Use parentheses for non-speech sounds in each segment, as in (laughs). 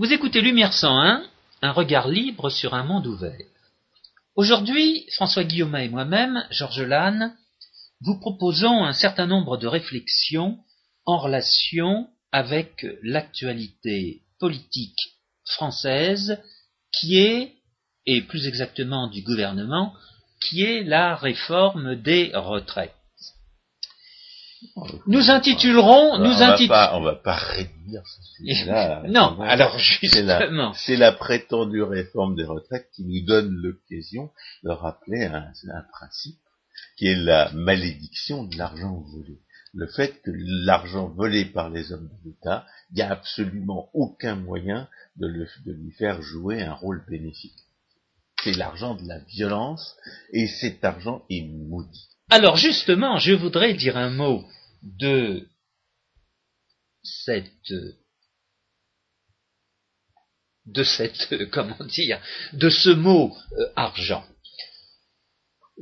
Vous écoutez Lumière 101, un regard libre sur un monde ouvert. Aujourd'hui, François Guillaume et moi-même, Georges Lannes, vous proposons un certain nombre de réflexions en relation avec l'actualité politique française qui est, et plus exactement du gouvernement, qui est la réforme des retraites. Nous intitulerons, nous on, va pas, on va pas réduire ce sujet-là. (laughs) non, alors justement. C'est la, prétendue réforme des retraites qui nous donne l'occasion de rappeler un, un, principe qui est la malédiction de l'argent volé. Le fait que l'argent volé par les hommes de l'État, il n'y a absolument aucun moyen de, le, de lui faire jouer un rôle bénéfique. C'est l'argent de la violence et cet argent est maudit. Alors justement, je voudrais dire un mot de cette de cette comment dire de ce mot euh, argent.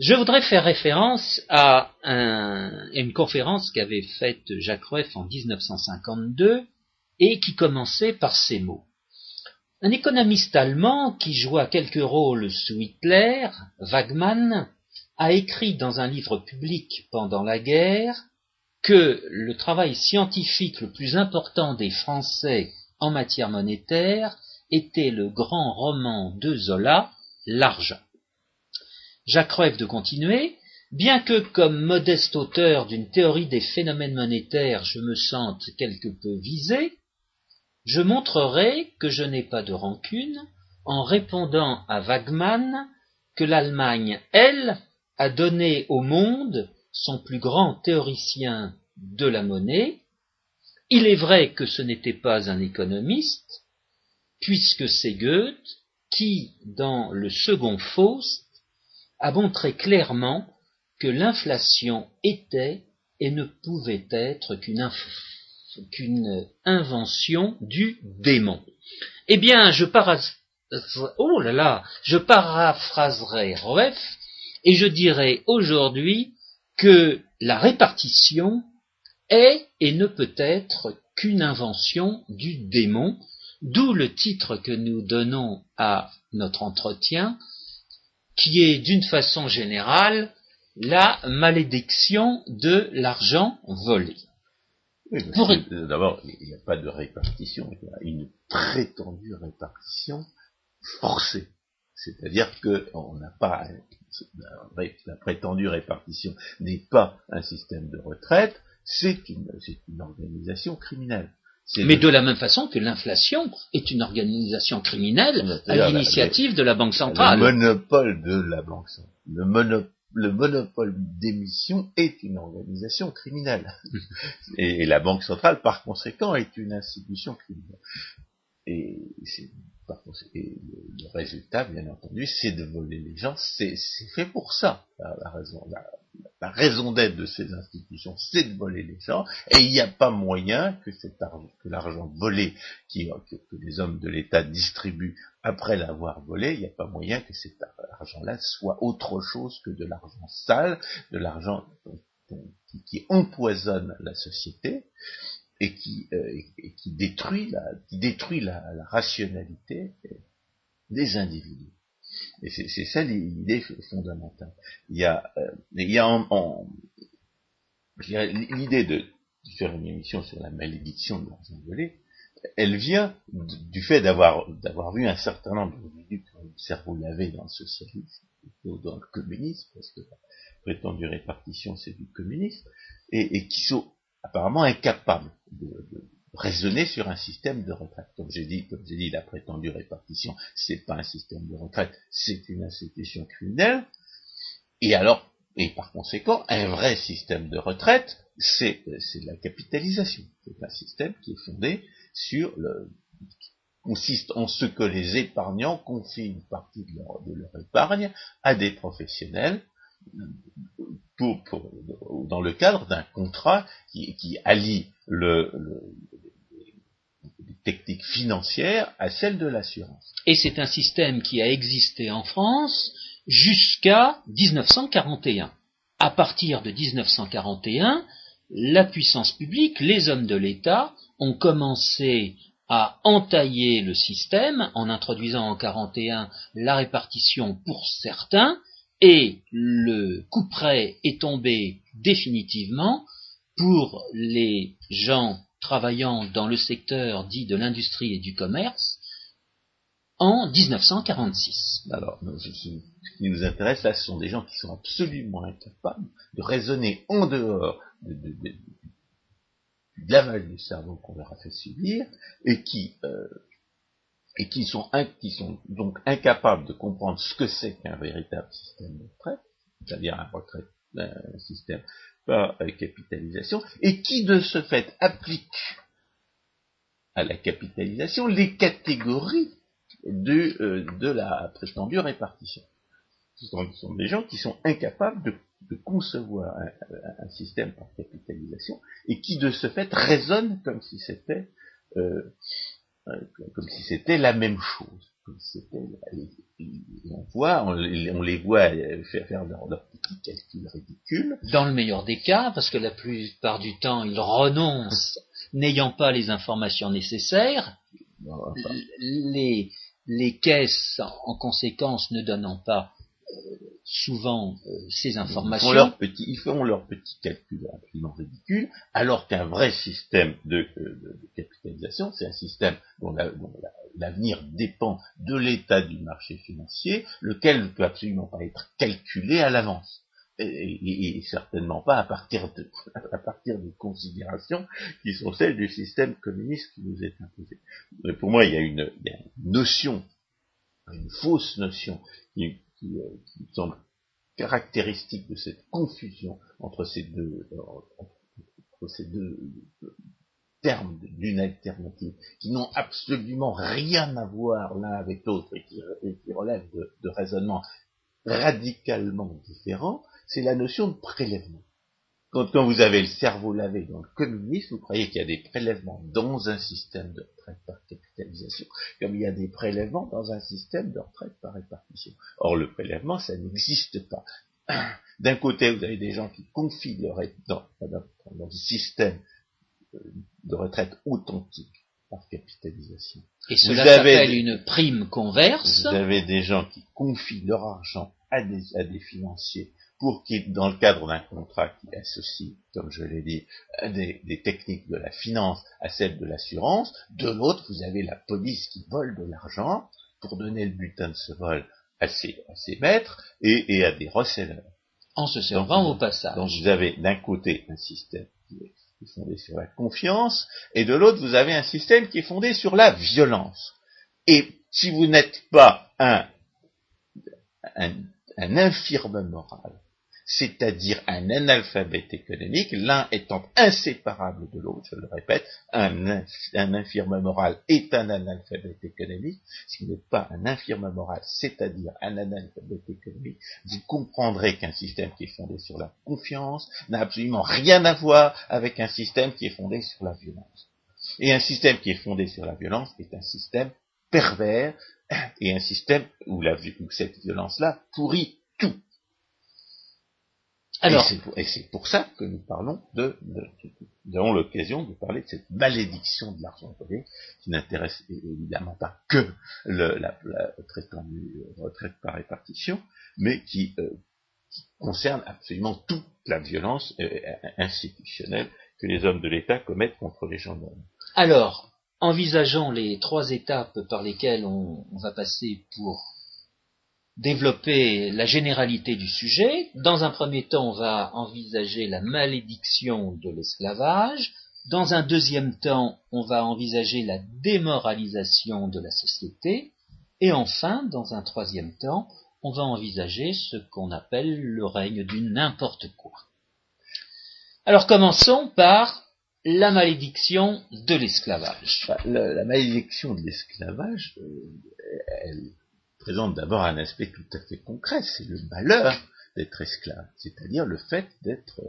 Je voudrais faire référence à, une conférence qu'avait faite Jacques Rueff en 1952 et qui commençait par ces mots. Un économiste allemand qui joua quelques rôles sous Hitler, Wagmann, a écrit dans un livre public pendant la guerre que le travail scientifique le plus important des Français en matière monétaire était le grand roman de Zola, L'argent. Jacques Rueff de continuer, bien que comme modeste auteur d'une théorie des phénomènes monétaires je me sente quelque peu visé, je montrerai que je n'ai pas de rancune en répondant à Wagmann que l'Allemagne, elle, a donné au monde son plus grand théoricien de la monnaie. Il est vrai que ce n'était pas un économiste, puisque c'est Goethe qui, dans le second Faust, a montré clairement que l'inflation était et ne pouvait être qu'une invention du démon. Eh bien, je, oh paraphraserai et je dirais aujourd'hui que la répartition est et ne peut être qu'une invention du démon, d'où le titre que nous donnons à notre entretien, qui est d'une façon générale la malédiction de l'argent volé. D'abord, il n'y a pas de répartition, il y a une prétendue répartition forcée. C'est-à-dire qu'on n'a pas la prétendue répartition n'est pas un système de retraite, c'est une, organisation criminelle. Mais de la même façon que l'inflation est une organisation criminelle à l'initiative de la Banque centrale. Le monopole de la Banque centrale, le, le monopole d'émission est une organisation criminelle. (laughs) et, la Banque centrale, par conséquent, est une institution criminelle. Et c'est et le, résultat, bien entendu, c'est de voler les gens. C'est fait pour ça. La, raison, d'être de ces institutions, c'est de voler les gens. Et il n'y a pas moyen que l'argent volé que, les hommes de l'État distribuent après l'avoir volé, il n'y a pas moyen que cet argent-là soit autre chose que de l'argent sale, de l'argent qui empoisonne la société et qui, euh, et qui détruit, la, qui détruit la, rationalité des individus. Et c'est ça l'idée fondamentale. Il y a, euh, il y a en, en l'idée de faire une émission sur la malédiction de l'argent volé, elle vient du fait d'avoir d'avoir vu un certain nombre d'individus qui ont le cerveau lavé dans le socialisme, ou dans le communisme, parce que la prétendue répartition c'est du communisme, et, et qui sont apparemment incapable de, raisonner sur un système de retraite. Comme j'ai dit, comme j'ai dit, la prétendue répartition, c'est pas un système de retraite, c'est une institution criminelle. Et alors, et par conséquent, un vrai système de retraite, c'est la capitalisation. C'est un système qui est fondé sur le consiste en ce que les épargnants confient une partie de leur épargne à des professionnels dans le cadre d'un contrat qui, allie le, les techniques financières à celles de l'assurance. Et c'est un système qui a existé en France jusqu'à 1941. À partir de 1941, la puissance publique, les hommes de l'État, ont commencé a entaillé le système en introduisant en 41 la répartition pour certains et le couperet est tombé définitivement pour les gens travaillant dans le secteur dit de l'industrie et du commerce en 1946. Alors, ce qui nous intéresse là, ce sont des gens qui sont absolument incapables de raisonner en dehors de, du lavage du cerveau qu'on leur a fait subir et qui euh, et qui sont, qui sont donc incapables de comprendre ce que c'est qu'un véritable système de retraite, c'est-à-dire un retraite, un système par capitalisation, et qui de ce fait applique à la capitalisation les catégories de, euh, de la prétendue répartition. Ce sont, des gens qui sont incapables de, concevoir un, système par capitalisation et qui de ce fait raisonnent comme si c'était euh, euh, comme si c'était la même chose. on voit, on, les voit faire, faire leurs petits calculs ridicules. Dans le meilleur des cas, parce que la plupart du temps, ils renoncent, n'ayant pas les informations nécessaires. les, les caisses, en conséquence, ne donnant pas souvent euh, ces informations. Ils font, leur petit, calcul absolument ridicule, alors qu'un vrai système de, euh, capitalisation, c'est un système dont l'avenir dépend de l'état du marché financier, lequel ne peut absolument pas être calculé à l'avance. Et, certainement pas à partir, de, (laughs) à partir des considérations qui sont celles du système communiste qui nous est imposé. Mais pour moi, il y a une, il y a une notion, une fausse notion qui, qui, euh, qui semble caractéristique de cette confusion entre ces deux, ces deux termes d'une alternative qui n'ont absolument rien à voir l'un avec l'autre et qui, relèvent de raisonnements radicalement différents, c'est la notion de prélèvement. Quand, vous avez le cerveau lavé dans le communisme, vous croyez qu'il y a des prélèvements dans un système de retraite par capitalisation, comme il y a des prélèvements dans un système de retraite par répartition. Or, le prélèvement, ça n'existe pas. (clears throat) D'un côté, vous avez des gens qui confient leur dans, dans, système de retraite authentique par capitalisation. Et cela s'appelle une prime converse. Vous avez des gens qui confient leur argent à à des financiers pour qu'il, dans le cadre d'un contrat qui associe, comme je l'ai dit, des, techniques de la finance à celles de l'assurance, de l'autre, vous avez la police qui vole de l'argent pour donner le butin de ce vol à ses, maîtres et, à des receleurs. En se servant au passage. Donc vous avez d'un côté un système qui est, fondé sur la confiance, et de l'autre, vous avez un système qui est fondé sur la violence. Et si vous n'êtes pas un, un, un infirme moral, c'est-à-dire un analphabète économique, l'un étant inséparable de l'autre, je le répète, un, infirme moral est un analphabète économique, si vous n'êtes pas un infirme moral, c'est-à-dire un analphabète économique, vous comprendrez qu'un système qui est fondé sur la confiance n'a absolument rien à voir avec un système qui est fondé sur la violence. Et un système qui est fondé sur la violence est un système pervers et un système où cette violence-là pourrit tout et c'est pour, ça que nous parlons de, nous avons l'occasion de parler de cette malédiction de l'argent volé, qui n'intéresse évidemment pas que le, la, la retraite par répartition, mais qui, euh, concerne absolument toute la violence euh, institutionnelle que les hommes de l'État commettent contre les gens d'homme. Alors, envisageons les trois étapes par lesquelles on va passer pour développer la généralité du sujet. Dans un premier temps, on va envisager la malédiction de l'esclavage. Dans un deuxième temps, on va envisager la démoralisation de la société. Et enfin, dans un troisième temps, on va envisager ce qu'on appelle le règne du n'importe quoi. Alors commençons par la malédiction de l'esclavage. La, malédiction de l'esclavage, euh, elle, présente d'abord un aspect tout à fait concret, c'est le malheur d'être esclave, c'est-à-dire le fait d'être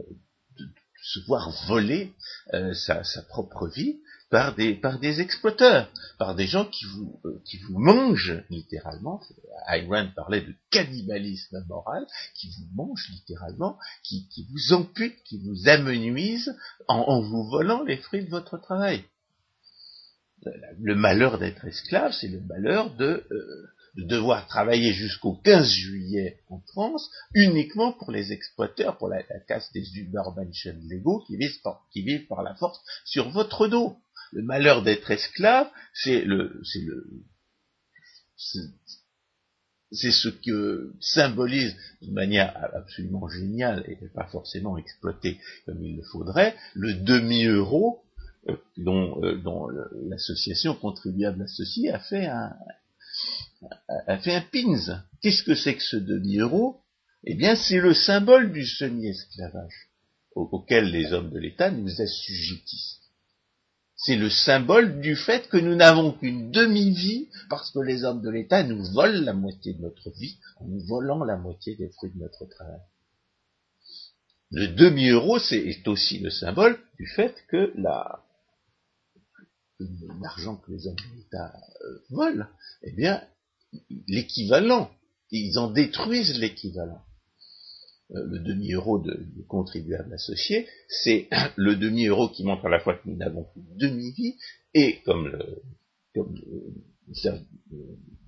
de, se voir voler euh, sa, propre vie par des, par des exploiteurs, par des gens qui vous, euh, qui vous mangent littéralement. Ayn parlait de cannibalisme moral, qui vous mangent littéralement, qui, qui vous amputent, qui vous amenuisent en, en vous volant les fruits de votre travail. le malheur d'être esclave, c'est le malheur de, euh, de devoir travailler jusqu'au 15 juillet en France uniquement pour les exploiteurs, pour la, casse des Übermenschen légaux qui vivent, par, la force sur votre dos. Le malheur d'être esclave, c'est le, c'est le, c'est ce que symbolise de manière absolument géniale et pas forcément exploité comme il le faudrait, le demi-euro euh, dont, euh, dont l'association contribuable associée a fait un, a fait un pins. Qu'est-ce que c'est que ce demi-euro? Eh bien, c'est le symbole du semi-esclavage auquel les hommes de l'État nous assujettissent. C'est le symbole du fait que nous n'avons qu'une demi-vie parce que les hommes de l'État nous volent la moitié de notre vie en nous volant la moitié des fruits de notre travail. Le demi-euro, c'est aussi le symbole du fait que l'argent que les hommes de l'État euh, volent, eh bien, l'équivalent, ils en détruisent l'équivalent. Euh, le demi-euro de, contribuable associé, c'est (clears throat) le demi-euro qui montre à la fois que nous n'avons plus demi-vie, et comme le, comme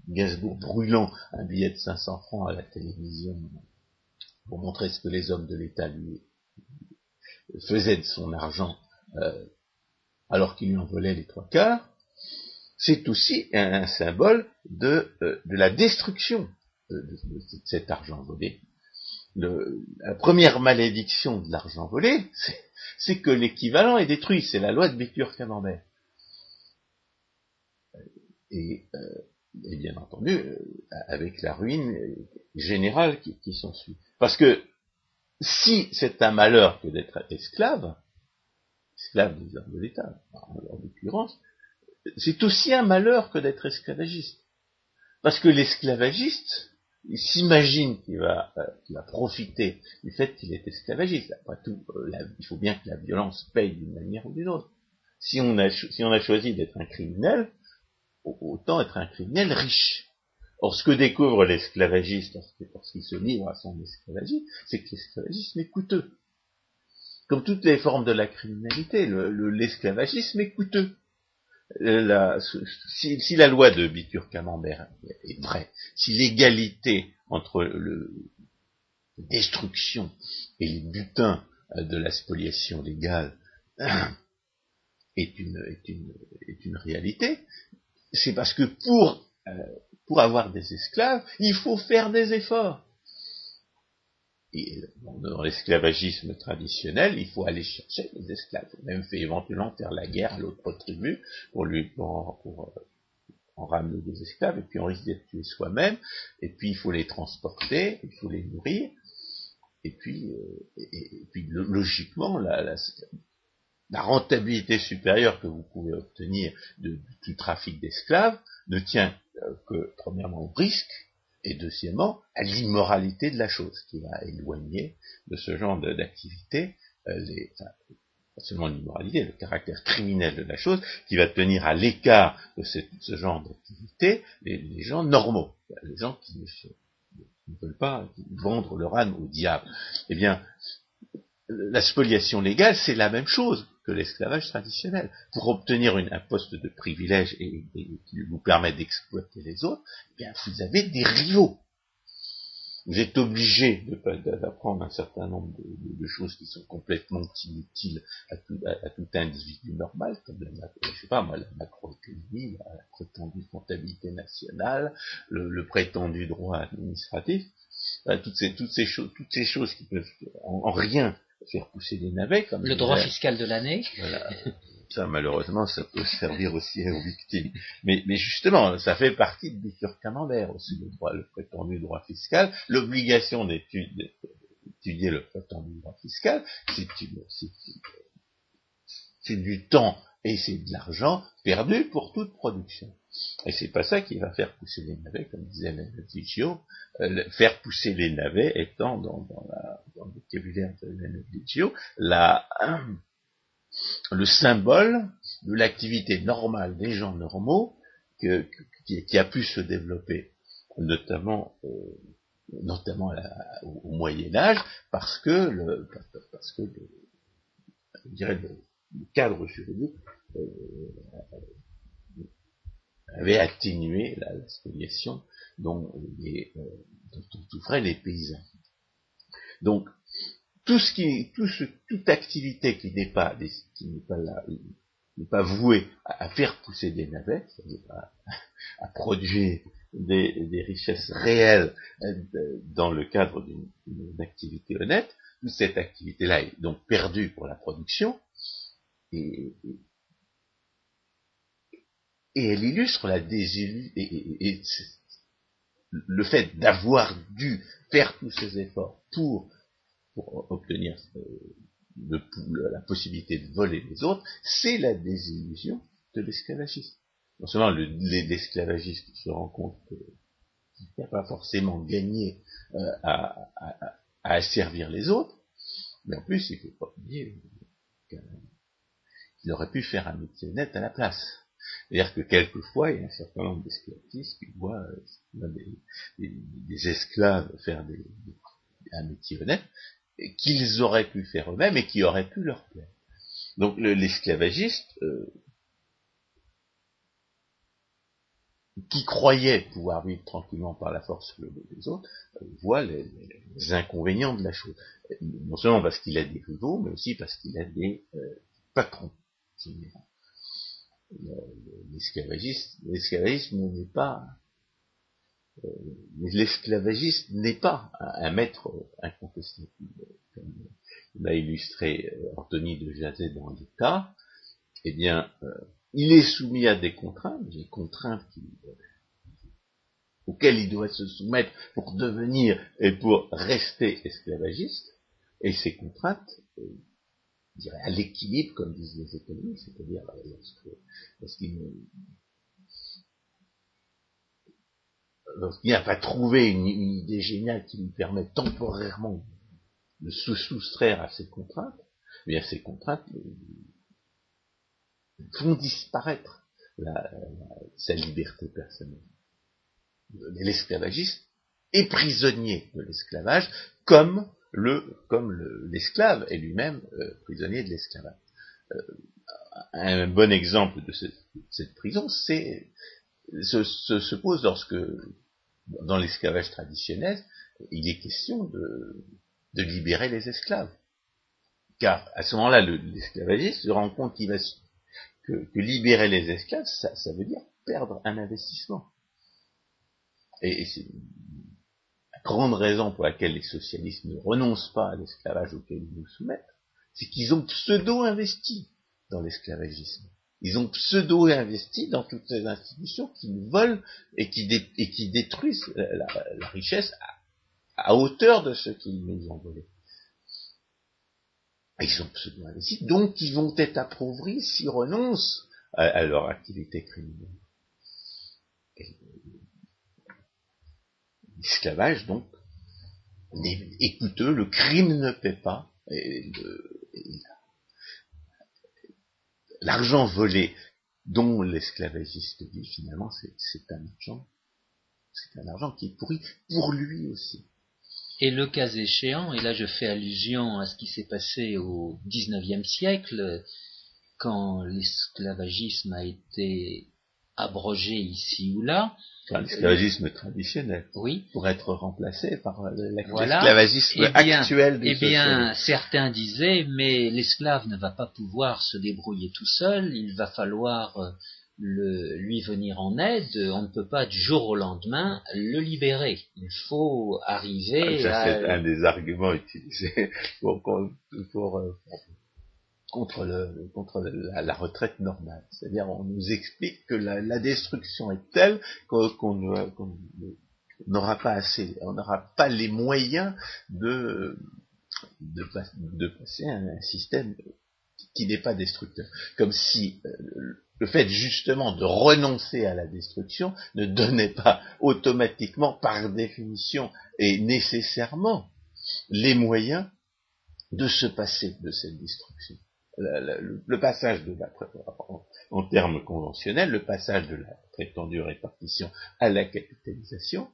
Gainsbourg brûlant un billet de 500 francs à la télévision pour montrer ce que les hommes de l'État lui faisaient de son argent euh, alors qu'il lui en volait les trois quarts, c'est aussi un, symbole de, euh, la destruction de cet argent volé la première malédiction de l'argent volé, c'est que l'équivalent est détruit. C'est la loi de Bécure Camembert. Et, euh, bien entendu, euh, avec la ruine générale qui, qui s'ensuit. Parce que si c'est un malheur que d'être esclave, esclave des hommes de l'État, en l'occurrence, c'est aussi un malheur que d'être esclavagiste. Parce que l'esclavagiste, il s'imagine qu'il va, euh, profiter du fait qu'il est esclavagiste. Après tout, euh, il faut bien que la violence paye d'une manière ou d'une autre. Si on a, si on a choisi d'être un criminel, autant être un criminel riche. Or, ce que découvre l'esclavagiste lorsqu'il se livre à son esclavagisme, c'est que l'esclavagisme est coûteux. Comme toutes les formes de la criminalité, l'esclavagisme est coûteux. La, si, la loi de Bitur Camembert est vraie, si l'égalité entre le destruction et les butins euh, de la spoliation légale (coughs) est une, réalité, c'est parce que euh, pour avoir des esclaves, il faut faire des efforts dans l'esclavagisme traditionnel, il faut aller chercher les esclaves. Faut même fait éventuellement faire la guerre à l'autre tribu pour lui pour, euh, en ramener des esclaves, et puis on risque d'être tué soi-même, et puis il faut les transporter, il faut les nourrir, et puis, euh, et, puis logiquement, la, rentabilité supérieure que vous pouvez obtenir de, du trafic d'esclaves ne tient euh, que, premièrement, au risque, et deuxièmement, à l'immoralité de la chose, qui va éloigner de ce genre d'activité, euh, les, pas seulement l'immoralité, le caractère criminel de la chose, qui va tenir à l'écart de ce, genre d'activité les, gens normaux, les gens qui ne, veulent pas vendre leur âme au diable. Eh bien, la spoliation légale, c'est la même chose que l'esclavage traditionnel. Pour obtenir un poste de privilège et, qui vous permet d'exploiter les autres, eh bien, vous avez des rivaux. Vous êtes obligé d'apprendre un certain nombre de, choses qui sont complètement inutiles à tout, individu normal, comme la, je sais pas moi, macroéconomie, la, prétendue comptabilité nationale, le, prétendu droit administratif, toutes ces choses, toutes ces choses qui peuvent en rien faire pousser des navets. Comme le droit fiscal de l'année. Voilà. Ça, malheureusement, ça peut servir aussi aux victimes. Mais, mais justement, ça fait partie de Bitur Camembert aussi, le, droit, le prétendu droit fiscal. L'obligation d'étudier le prétendu droit fiscal, c'est du temps et c'est de l'argent perdu pour toute production. Et c'est pas ça qui va faire pousser les navets, comme disait Lenotticcio, euh, faire pousser les navets étant dans, le vocabulaire de Lenotticcio, la, le symbole de l'activité normale des gens normaux qui, a pu se développer, notamment, euh, notamment au, Moyen Âge, parce que le, parce que je dirais le, cadre juridique euh, avait atténué la, spoliation dont, les, souffraient les paysans. Donc, tout ce qui, toute activité qui n'est pas, qui n'est pas là, n'est pas vouée à, faire pousser des navets, c'est-à-dire à, produire des, richesses réelles euh, dans le cadre d'une activité honnête, toute cette activité-là est donc perdue pour la production, et, elle illustre la désillusion, et, le fait d'avoir dû faire tous ces efforts pour, obtenir euh, la possibilité de voler les autres, c'est la désillusion de l'esclavagisme. Non seulement l'esclavagiste qui se rend compte qu'il n'a pas forcément gagné euh, à, à, asservir les autres, mais en plus il ne faut pas oublier qu'il aurait pu faire un métier net à la place. C'est-à-dire que quelquefois, il y a un certain nombre d'esclavagistes qui voient euh, des, esclaves faire des, un métier honnête, qu'ils auraient pu faire eux-mêmes et qui auraient pu leur plaire. Donc l'esclavagiste, euh, qui croyait pouvoir vivre tranquillement par la force des autres, euh, voit les, inconvénients de la chose. Non seulement parce qu'il a des rivaux, mais aussi parce qu'il a des patrons l'esclavagisme n'est pas euh, l'esclavagiste n'est pas un, maître incontesté. Comme l'a illustré euh, Anthony de Jazet dans l'État, eh bien, euh, il est soumis à des contraintes, des contraintes auxquelles il doit se soumettre pour devenir et pour rester esclavagiste, et ces contraintes à l'équilibre, comme disent les économistes, c'est-à-dire lorsqu'il lorsqu'il n'a pas trouvé une, idée géniale qui lui permet temporairement de se soustraire à ces contraintes, eh bien ces contraintes font disparaître sa liberté personnelle. L'esclavagiste est prisonnier de l'esclavage comme le, comme l'esclave est lui-même euh, prisonnier de l'esclavage. Euh, un bon exemple de, cette prison, c'est se, se, pose lorsque, dans l'esclavage traditionnel, il est question de, libérer les esclaves. Car à ce moment-là, l'esclavagiste se rend compte qu'il va, que, que, libérer les esclaves, ça, veut dire perdre un investissement. Et, et grande raison pour laquelle les socialistes ne renoncent pas à l'esclavage auquel ils nous soumettent, c'est qu'ils ont pseudo-investi dans l'esclavagisme. Ils ont pseudo-investi dans toutes ces institutions qui nous volent et qui, détruisent la, richesse à, hauteur de ce qu'ils nous ont volé. Ils ont pseudo-investi, donc ils vont être appauvris s'ils renoncent à, leur activité criminelle. L'esclavage, donc, est coûteux, le crime ne paie pas, l'argent volé dont l'esclavagiste dit finalement, c'est un argent, c'est un argent qui est pourri pour lui aussi. Et le cas échéant, et là je fais allusion à ce qui s'est passé au XIXe siècle, quand l'esclavagisme a été abrogé ici ou là, l'esclavagisme traditionnel, oui. pour être remplacé par l'esclavagisme eh actuel. Eh bien, certains disaient, mais l'esclave ne va pas pouvoir se débrouiller tout seul, il va falloir euh, le, lui venir en aide, on ne peut pas du jour au lendemain le libérer. Il faut arriver ah, C'est un des arguments utilisés (laughs) pour, pour, euh, contre, le, contre la, retraite normale. C'est-à-dire, on nous explique que la, destruction est telle qu'on n'aura pas assez, on n'aura pas les moyens de, de, passer à un, système qui n'est pas destructeur. Comme si euh, le fait justement de renoncer à la destruction ne donnait pas automatiquement, par définition et nécessairement, les moyens de se passer de cette destruction le, passage de la en, termes conventionnels, le passage de la prétendue répartition à la capitalisation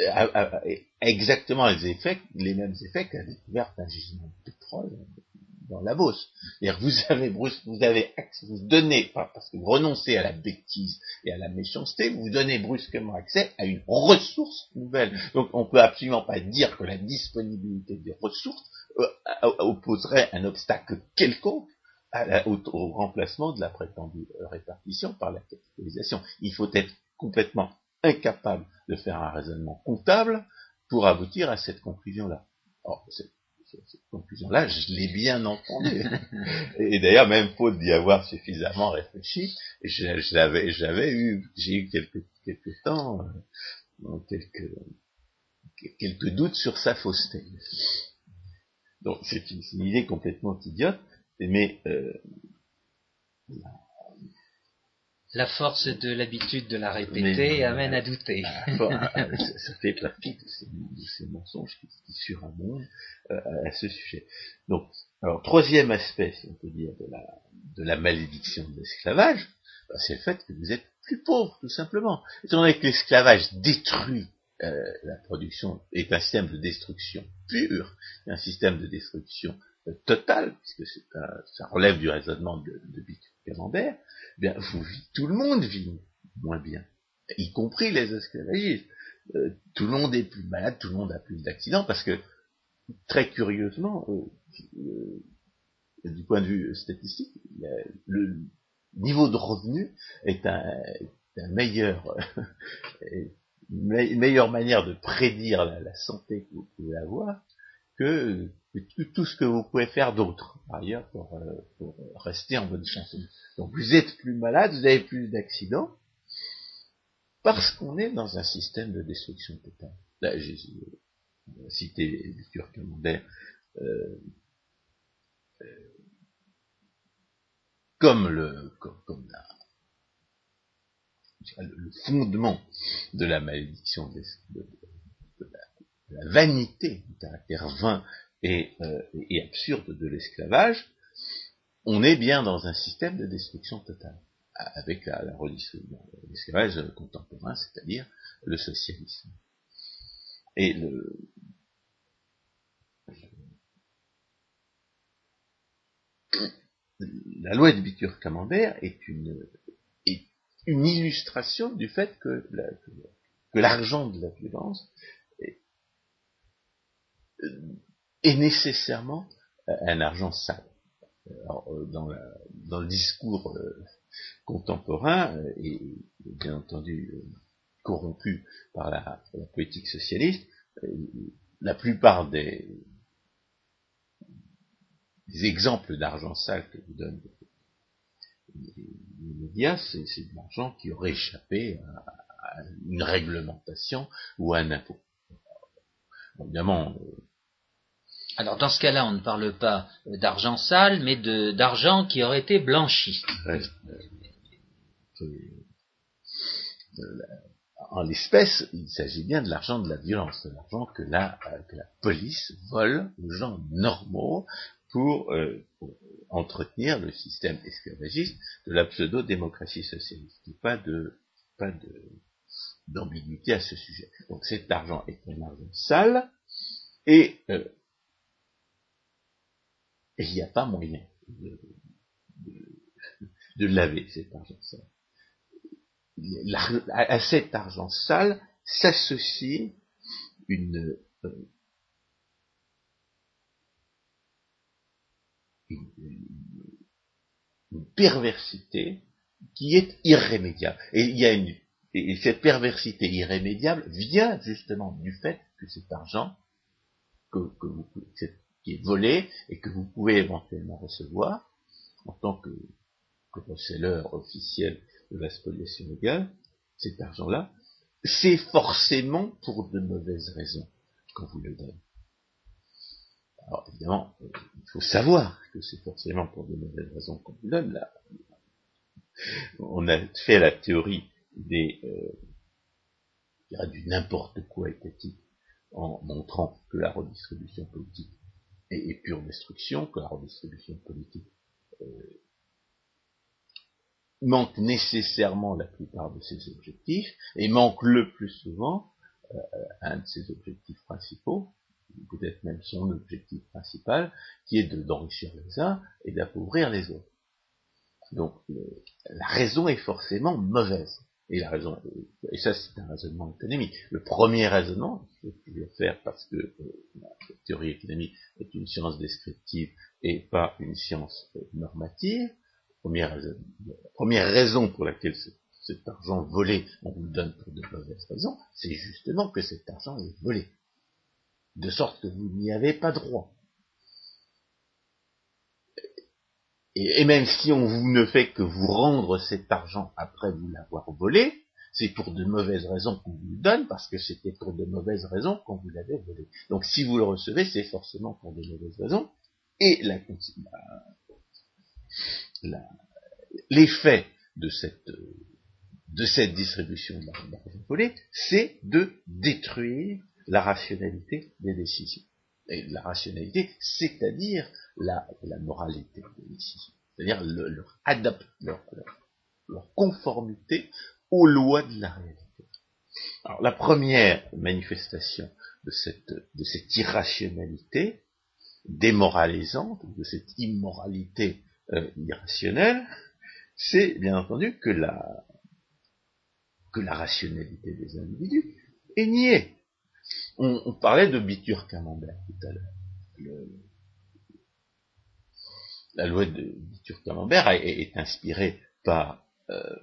euh, a, exactement les effets, les mêmes effets la découverte d'un gisement de pétrole dans la bosse. C'est-à-dire vous avez, vous avez, vous donnez, parce que vous renoncez à la bêtise et à la méchanceté, vous donnez brusquement accès à une ressource nouvelle. Donc on peut absolument pas dire que la disponibilité des ressources opposerait un obstacle quelconque au, remplacement de la prétendue répartition par la capitalisation. Il faut être complètement incapable de faire un raisonnement comptable pour aboutir à cette conclusion-là. Cette, cette conclusion-là, je l'ai bien entendue. (laughs) Et d'ailleurs, même faute d'y avoir suffisamment réfléchi, j'avais, j'avais eu, j'ai eu quelques, quelques temps, euh, quelques, quelques doutes sur sa fausseté. Donc c'est une, une, idée complètement idiote, mais euh, la force de l'habitude de la répéter amène à douter. (laughs) ça fait partie de ces, mensonges qui, qui surabondent euh, à ce sujet. Donc, alors troisième aspect, si on peut dire, de la, de la malédiction de l'esclavage, bah, c'est le fait que vous êtes plus pauvre, tout simplement. Étant donné que l'esclavage détruit euh, la production, est un système de destruction pure, un système de destruction euh, totale, puisque ça relève du raisonnement de, de Camembert, eh bien, vous, tout le monde vit moins bien, y compris les esclavagistes. Euh, tout le monde est plus malade, tout le monde a plus d'accidents, parce que, très curieusement, du point de vue statistique, le niveau de revenu est un meilleur, (laughs) meilleure manière de prédire la, santé que vous pouvez avoir que tout ce que vous pouvez faire d'autre, par ailleurs, pour, euh, pour, rester en bonne santé. Donc vous êtes plus malade, vous avez plus d'accidents, parce qu'on est dans un système de destruction totale. Là, j'ai cité les Turcs euh, euh, comme le comme la, le fondement de la malédiction de, la, vanité, du caractère vain euh, et, absurde de l'esclavage, on est bien dans un système de destruction totale, avec la, la l'esclavage contemporain, c'est-à-dire le socialisme. Et le, la loi de Bitur-Camembert est une, une illustration du fait que, l'argent de la violence est, nécessairement euh, un argent sale. Euh, dans, le discours euh, contemporain, et bien entendu corrompu par la, politique socialiste, la plupart des, exemples d'argent sale que vous donnent les médias, c'est de l'argent qui aurait échappé à, une réglementation ou à un impôt. évidemment, alors dans ce cas-là, on ne parle pas d'argent sale, mais d'argent qui aurait été blanchi. En l'espèce, il s'agit bien de l'argent de la violence, de l'argent que la, que la police vole aux gens normaux pour, euh, entretenir le système esclavagiste de la pseudo-démocratie socialiste. Pas de pas de d'ambiguïté à ce sujet. Donc cet argent est un argent sale et euh, il n'y a pas moyen de, de, laver cet argent sale. À cet argent sale s'associe une, euh, une, perversité qui est irrémédiable. Et cette perversité irrémédiable vient justement du fait que cet argent, que, qui est volé et que vous pouvez éventuellement recevoir en tant que, que officiel de la spoliation légale, cet argent-là, c'est forcément pour de mauvaises raisons qu'on vous le donne. Alors évidemment, euh, il faut savoir que c'est forcément pour de mauvaises raisons qu'on vous donne. Là, on a fait la théorie des euh, du n'importe quoi étatique en montrant que la redistribution politique et, pure destruction, que la redistribution politique euh, manque nécessairement la plupart de ses objectifs, et manque le plus souvent euh, un de ses objectifs principaux, peut-être même son objectif principal, qui est d'enrichir les uns et d'appauvrir les autres. Donc la raison est forcément mauvaise. Et la raison, et ça c'est un raisonnement économique. Le premier raisonnement, je vais faire parce que euh, la théorie économique est une science descriptive et pas une science euh, normative, première, la première raison pour laquelle cet argent volé, on vous le donne pour de mauvaises raisons, c'est justement que cet argent est volé. De sorte que vous n'y avez pas droit. Et, même si on vous ne fait que vous rendre cet argent après vous l'avoir volé, c'est pour de mauvaises raisons qu'on vous le donne, parce que c'était pour de mauvaises raisons qu'on vous l'avait volé. Donc si vous le recevez, c'est forcément pour de mauvaises raisons, et l'effet de cette, de cette distribution de l'argent volé, c'est de détruire la rationalité des décisions et la rationalité, c'est-à-dire la, moralité des décisions, c'est-à-dire leur, leur, conformité aux lois de la réalité. Alors la première manifestation de cette, de cette irrationalité démoralisante, de cette immoralité euh, irrationnelle, c'est bien entendu que la, que la rationalité des individus est niée. On, parlait de Bitur Camembert tout à l'heure. la loi de Bitur Camembert est, inspirée par euh,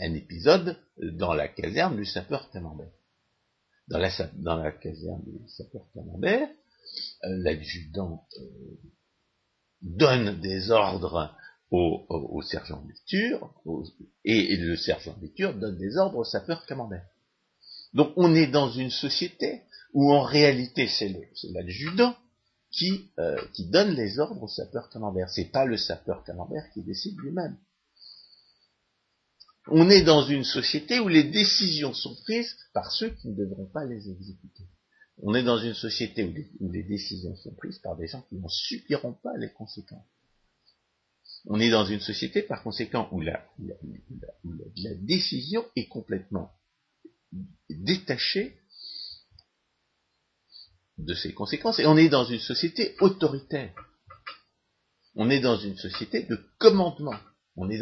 un épisode dans la caserne du sapeur Camembert. Dans la, caserne du sapeur Camembert, euh, l'adjudant euh, donne des ordres au, sergent Bitur, et, le sergent Bitur donne des ordres au sapeur Camembert. Donc on est dans une société où en réalité c'est l'adjudant qui, euh, qui donne les ordres au sapeur camembert. C'est pas le sapeur camembert qui décide lui-même. On est dans une société où les décisions sont prises par ceux qui ne devront pas les exécuter. On est dans une société où les, décisions sont prises par des gens qui n'en subiront pas les conséquences. On est dans une société, par conséquent, où la décision est complètement détaché de ses conséquences. Et on est dans une société autoritaire. On est dans une société de commandement. On est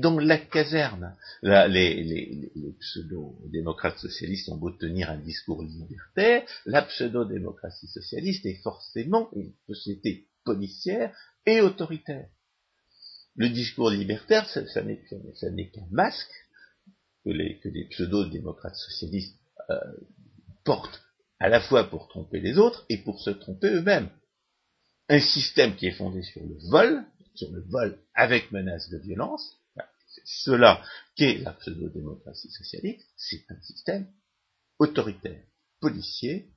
dans, la caserne. les, les, pseudo-démocrates socialistes ont beau tenir un discours libertaire, la pseudo-démocratie socialiste est forcément une société policière et autoritaire. Le discours libertaire, ça, ça n'est qu'un masque que les, que pseudo-démocrates socialistes euh, portent à la fois pour tromper les autres et pour se tromper eux-mêmes. Un système qui est fondé sur le vol, sur le vol avec menace de violence, c'est cela qu'est la pseudo-démocratie socialiste, c'est un système autoritaire, policier,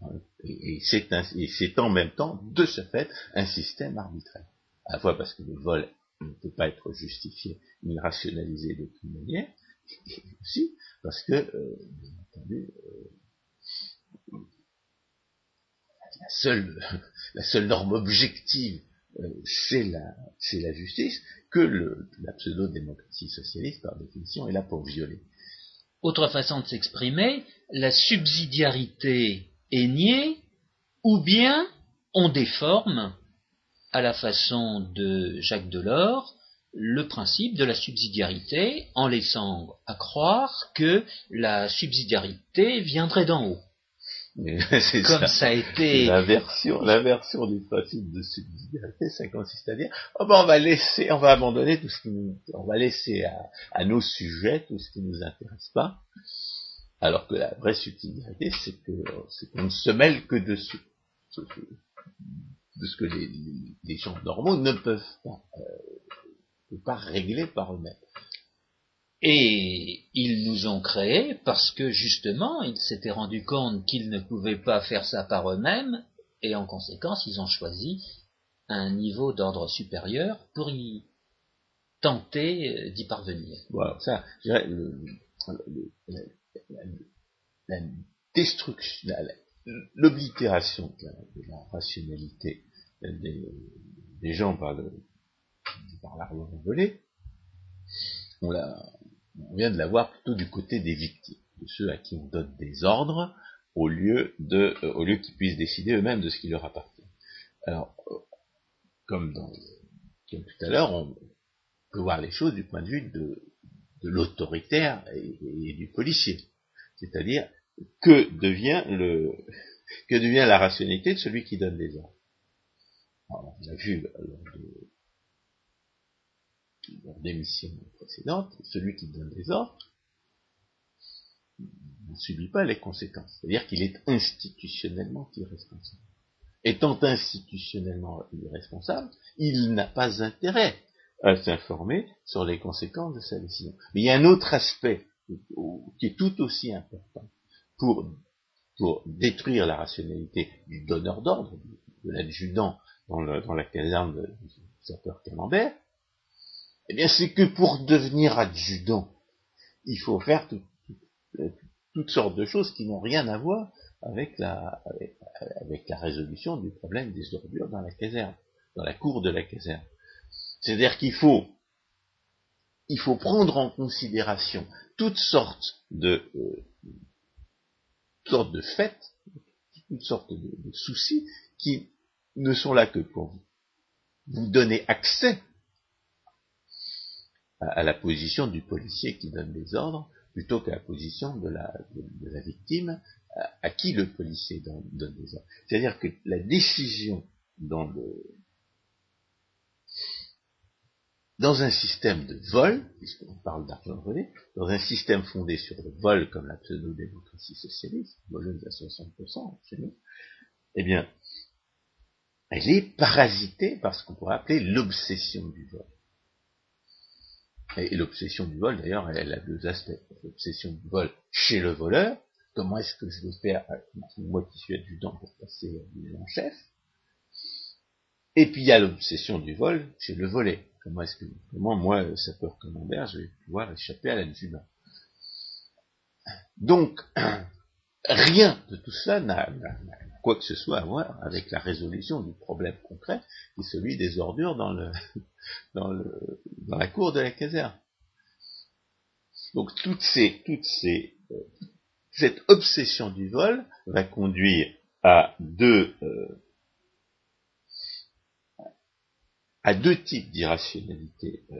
hein, et, c'est en même temps, de ce fait, un système arbitraire. À la fois parce que le vol ne peut pas être justifié ni rationalisé d'aucune manière, parce que, euh, euh, (laughs) la, seule, norme objective, euh, c'est la, justice, que la pseudo-démocratie socialiste, par définition, est là pour violer. Autre façon de s'exprimer, la subsidiarité est niée, ou bien on déforme, à la façon de Jacques Delors, le principe de la subsidiarité en laissant à croire que la subsidiarité viendrait d'en haut. (laughs) Comme ça. a été l'inversion, l'inversion du principe de subsidiarité, ça consiste à dire oh ben on va laisser, on va abandonner tout ce qui nous, on va laisser à, nos sujets tout ce qui nous intéresse pas, alors que la vraie subsidiarité, c'est que c'est qu'on ne se mêle que de ce, de ce que les, gens normaux ne peuvent pas euh, pas régler par eux-mêmes. Et ils nous ont créés parce que justement, ils s'étaient rendus compte qu'ils ne pouvaient pas faire ça par eux-mêmes, et en conséquence, ils ont choisi un niveau d'ordre supérieur pour y tenter euh, d'y parvenir. Voilà, ça, je dirais, la, destruction, l'oblitération de, la rationalité des gens par le, par l'argent volé, on, vient de l'avoir plutôt du côté des victimes, de ceux à qui on donne des ordres au lieu, de, euh, au lieu qu'ils puissent décider eux-mêmes de ce qui leur appartient. Alors, euh, comme, dans, tout à l'heure, on peut voir les choses du point de vue de, l'autoritaire et, du policier. C'est-à-dire, que devient le, que devient la rationalité de celui qui donne les ordres. Alors, on a vu lors leur démission précédente, celui qui donne des ordres ne subit pas les conséquences. C'est-à-dire qu'il est institutionnellement irresponsable. Étant institutionnellement irresponsable, il n'a pas intérêt à s'informer sur les conséquences de sa décision. Mais il y a un autre aspect qui est tout aussi important pour, pour détruire la rationalité du donneur d'ordre, de l'adjudant dans, la caserne de, sapeur Camembert, eh bien c'est que pour devenir adjudant, il faut faire toutes sortes de choses qui n'ont rien à voir avec la, résolution du problème des ordures dans la caserne, dans la cour de la caserne. C'est-à-dire qu'il faut, il faut prendre en considération toutes sortes de, euh, sortes de faits, toutes sortes de, soucis qui ne sont là que pour vous donner accès à, la position du policier qui donne les ordres, plutôt qu'à la position de la, de, la victime à, qui le policier donne, des ordres. C'est-à-dire que la décision dans le, dans un système de vol, puisqu'on parle d'argent volé, dans un système fondé sur le vol comme la pseudo-démocratie socialiste, voleuse à 60% chez nous, eh bien, elle est parasitée par ce qu'on pourrait appeler l'obsession du vol. Et, l'obsession du vol, d'ailleurs, elle, a deux aspects. L'obsession du vol chez le voleur, comment est-ce que je vais faire, moi qui suis adjudant pour passer en chef, et puis il y a l'obsession du vol chez le volé. Comment est-ce que, comment moi, sapeur commandeur, je vais pouvoir échapper à l'adjudant Donc, (clears throat) rien de tout cela n'a quoi que ce soit à voir avec la résolution du problème concret, qui est celui des ordures dans, le, (laughs) dans, le, dans la cour de la caserne. Donc toutes ces, toutes ces, euh, cette obsession du vol va conduire à deux, euh, à deux types d'irrationalité euh,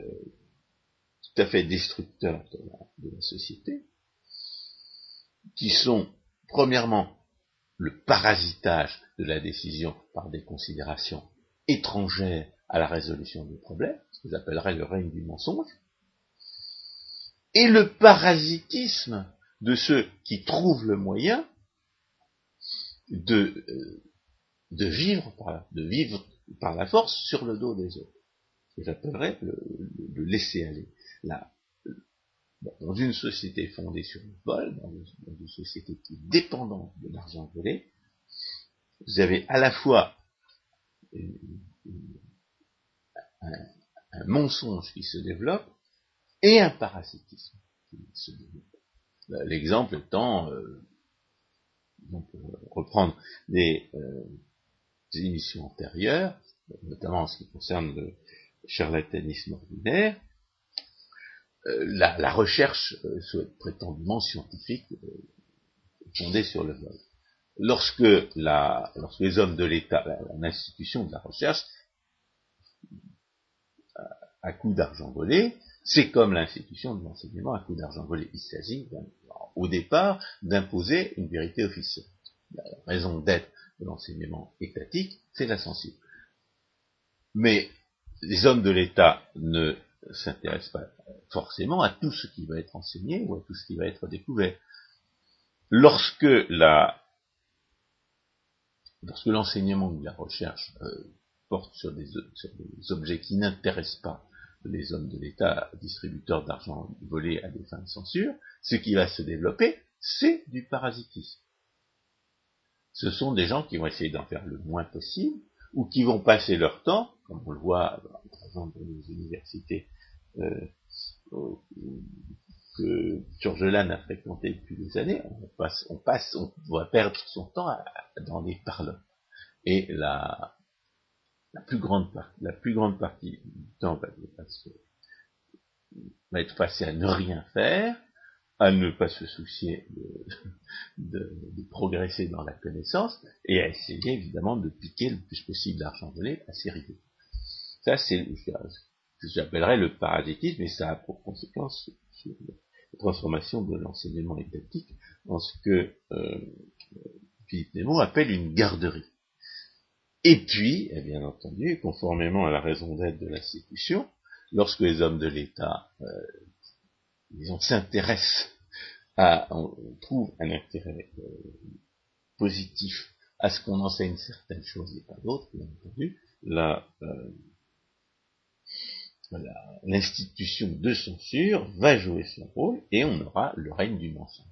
tout à fait destructeurs de la, société, qui sont premièrement le parasitage de la décision par des considérations étrangères à la résolution des problèmes, ce que j'appellerais le règne du mensonge, et le parasitisme de ceux qui trouvent le moyen de, euh, de vivre par, la force sur le dos des autres. J'appellerais le, le, laisser aller. Là, dans une société fondée sur le vol, dans une, société qui est dépendante de l'argent volé, vous avez à la fois un, mensonge qui se développe et un parasitisme qui se développe. L'exemple étant, euh, on peut reprendre des, euh, émissions antérieures, notamment en ce qui concerne le charlatanisme ordinaire, euh, la, recherche euh, prétendument scientifique euh, fondée sur le vol. Lorsque, la, lorsque les hommes de l'État, l'institution de la recherche, à, coup d'argent volé, c'est comme l'institution de l'enseignement à coup d'argent volé. Il s'agit au départ d'imposer une vérité officielle. La raison d'être de l'enseignement étatique, c'est la censure. Mais les hommes de l'État ne s'intéressent pas forcément à tout ce qui va être enseigné ou à tout ce qui va être découvert. Lorsque la lorsque l'enseignement ou la recherche euh, porte sur des, sur des, objets qui n'intéressent pas les hommes de l'État, distributeurs d'argent volé à des fins de censure, ce qui va se développer, c'est du parasitisme ce sont des gens qui vont essayer d'en faire le moins possible, ou qui vont passer leur temps, comme on le voit dans les universités que Georgelane a fréquenté depuis des années, on passe, on passe, on va perdre son temps dans les parlants. Et la, la plus grande partie, la plus grande partie du temps va, être passée à ne rien faire, à ne pas se soucier de, progresser dans la connaissance et à essayer évidemment de piquer le plus possible d'argent volé à ses rivaux. Ça, c'est ce que j'appellerais le parasitisme et ça a pour conséquence la transformation de l'enseignement étatique en ce que euh, Philippe Nemo appelle une garderie. Et puis, et bien entendu, conformément à la raison d'être de l'institution, lorsque les hommes de l'État euh, s'intéressent à, on trouve un intérêt euh, positif à ce qu'on enseigne certaines choses et pas d'autres, bien entendu, euh, l'institution de censure va jouer son rôle et on aura le règne du mensonge.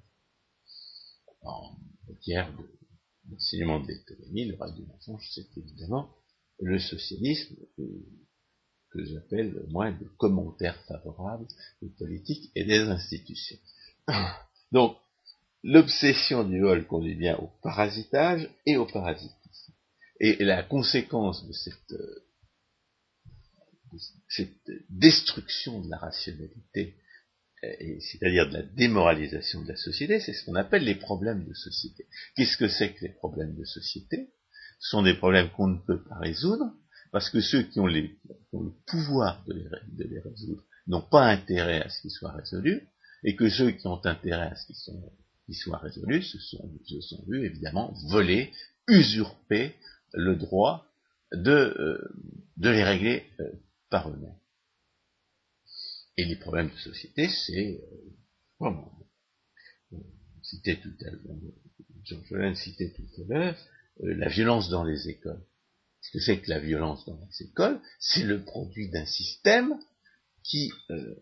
En matière de l'enseignement de l'économie, le règne du mensonge, c'est évidemment le socialisme que j'appelle moins de commentaires favorables des politiques et des institutions. (coughs) Donc, l'obsession du vol conduit bien au parasitage et au parasitisme. Et la conséquence de cette, euh, cette destruction de la rationalité, euh, c'est-à-dire de la démoralisation de la société, c'est ce qu'on appelle les problèmes de société. Qu'est-ce que c'est que les problèmes de société? Ce sont des problèmes qu'on ne peut pas résoudre, parce que ceux qui ont, le pouvoir de les, résoudre n'ont pas intérêt à ce qu'ils soient résolus, et que ceux qui ont intérêt à ce qu'ils soient résolus se sont, sont vus évidemment voler, usurper le droit de, euh, de les régler euh, par eux-mêmes. Et les problèmes de société, c'est, euh, citait tout à l'heure, Jean citait tout à l'heure, la violence dans les écoles. Ce que c'est que la violence dans les écoles, c'est le produit d'un système qui, euh,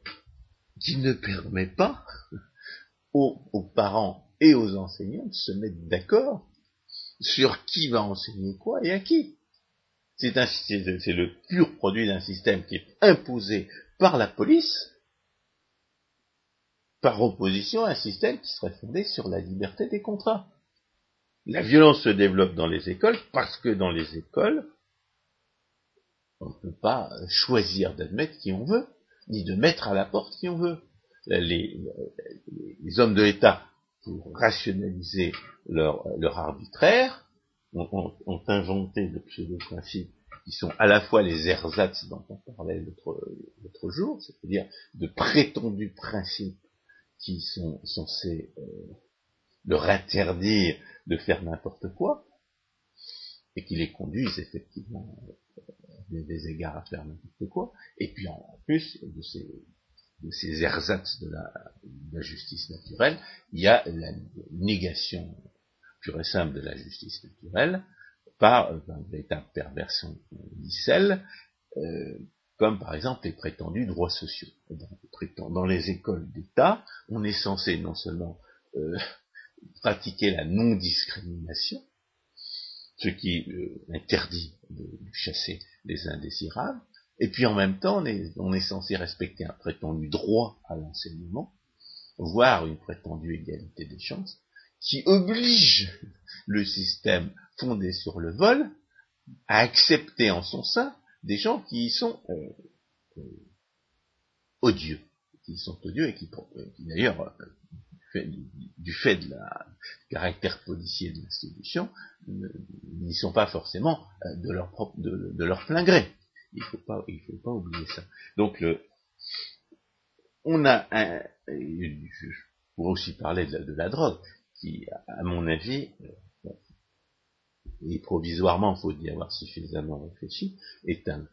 qui ne permet pas (laughs) aux, parents et aux enseignants de se mettre d'accord sur qui va enseigner quoi et à qui. C'est le pur produit d'un système qui est imposé par la police, par opposition à un système qui serait fondé sur la liberté des contrats. La violence se développe dans les écoles parce que dans les écoles, on ne peut pas choisir d'admettre qui on veut, ni de mettre à la porte qui on veut. Les, hommes de l'État, pour rationaliser leur, arbitraire, ont, inventé de pseudo-principes qui sont à la fois les ersatz dont on parlait l'autre jour, c'est-à-dire de prétendus principes qui sont censés euh, leur interdire de faire n'importe quoi, et qui les conduisent effectivement des, égards à faire n'importe quoi, et puis en plus de ces, de ces ersatz de la, justice naturelle, il y a la négation pure et simple de la justice naturelle par une véritable perversion d'Issel, euh, comme par exemple les prétendus droits sociaux. Dans, les écoles d'État, on est censé non seulement euh, (laughs) pratiquer la non-discrimination, ce qui euh, interdit de, chasser les indésirables, et puis en même temps, on est, on est censé respecter un prétendu droit à l'enseignement, voire une prétendue égalité des chances, qui oblige le système fondé sur le vol à accepter en son sein des gens qui sont euh, euh, odieux, qui sont odieux et qui, qui d'ailleurs du fait de la caractère policier de l'institution, n'y sont pas forcément euh, de leur propre, de, leur plein gré. Il faut pas, il faut pas oublier ça. Donc on a un, je pourrais aussi parler de la, drogue, qui, à mon avis, euh, et provisoirement, faut y avoir suffisamment réfléchi, est un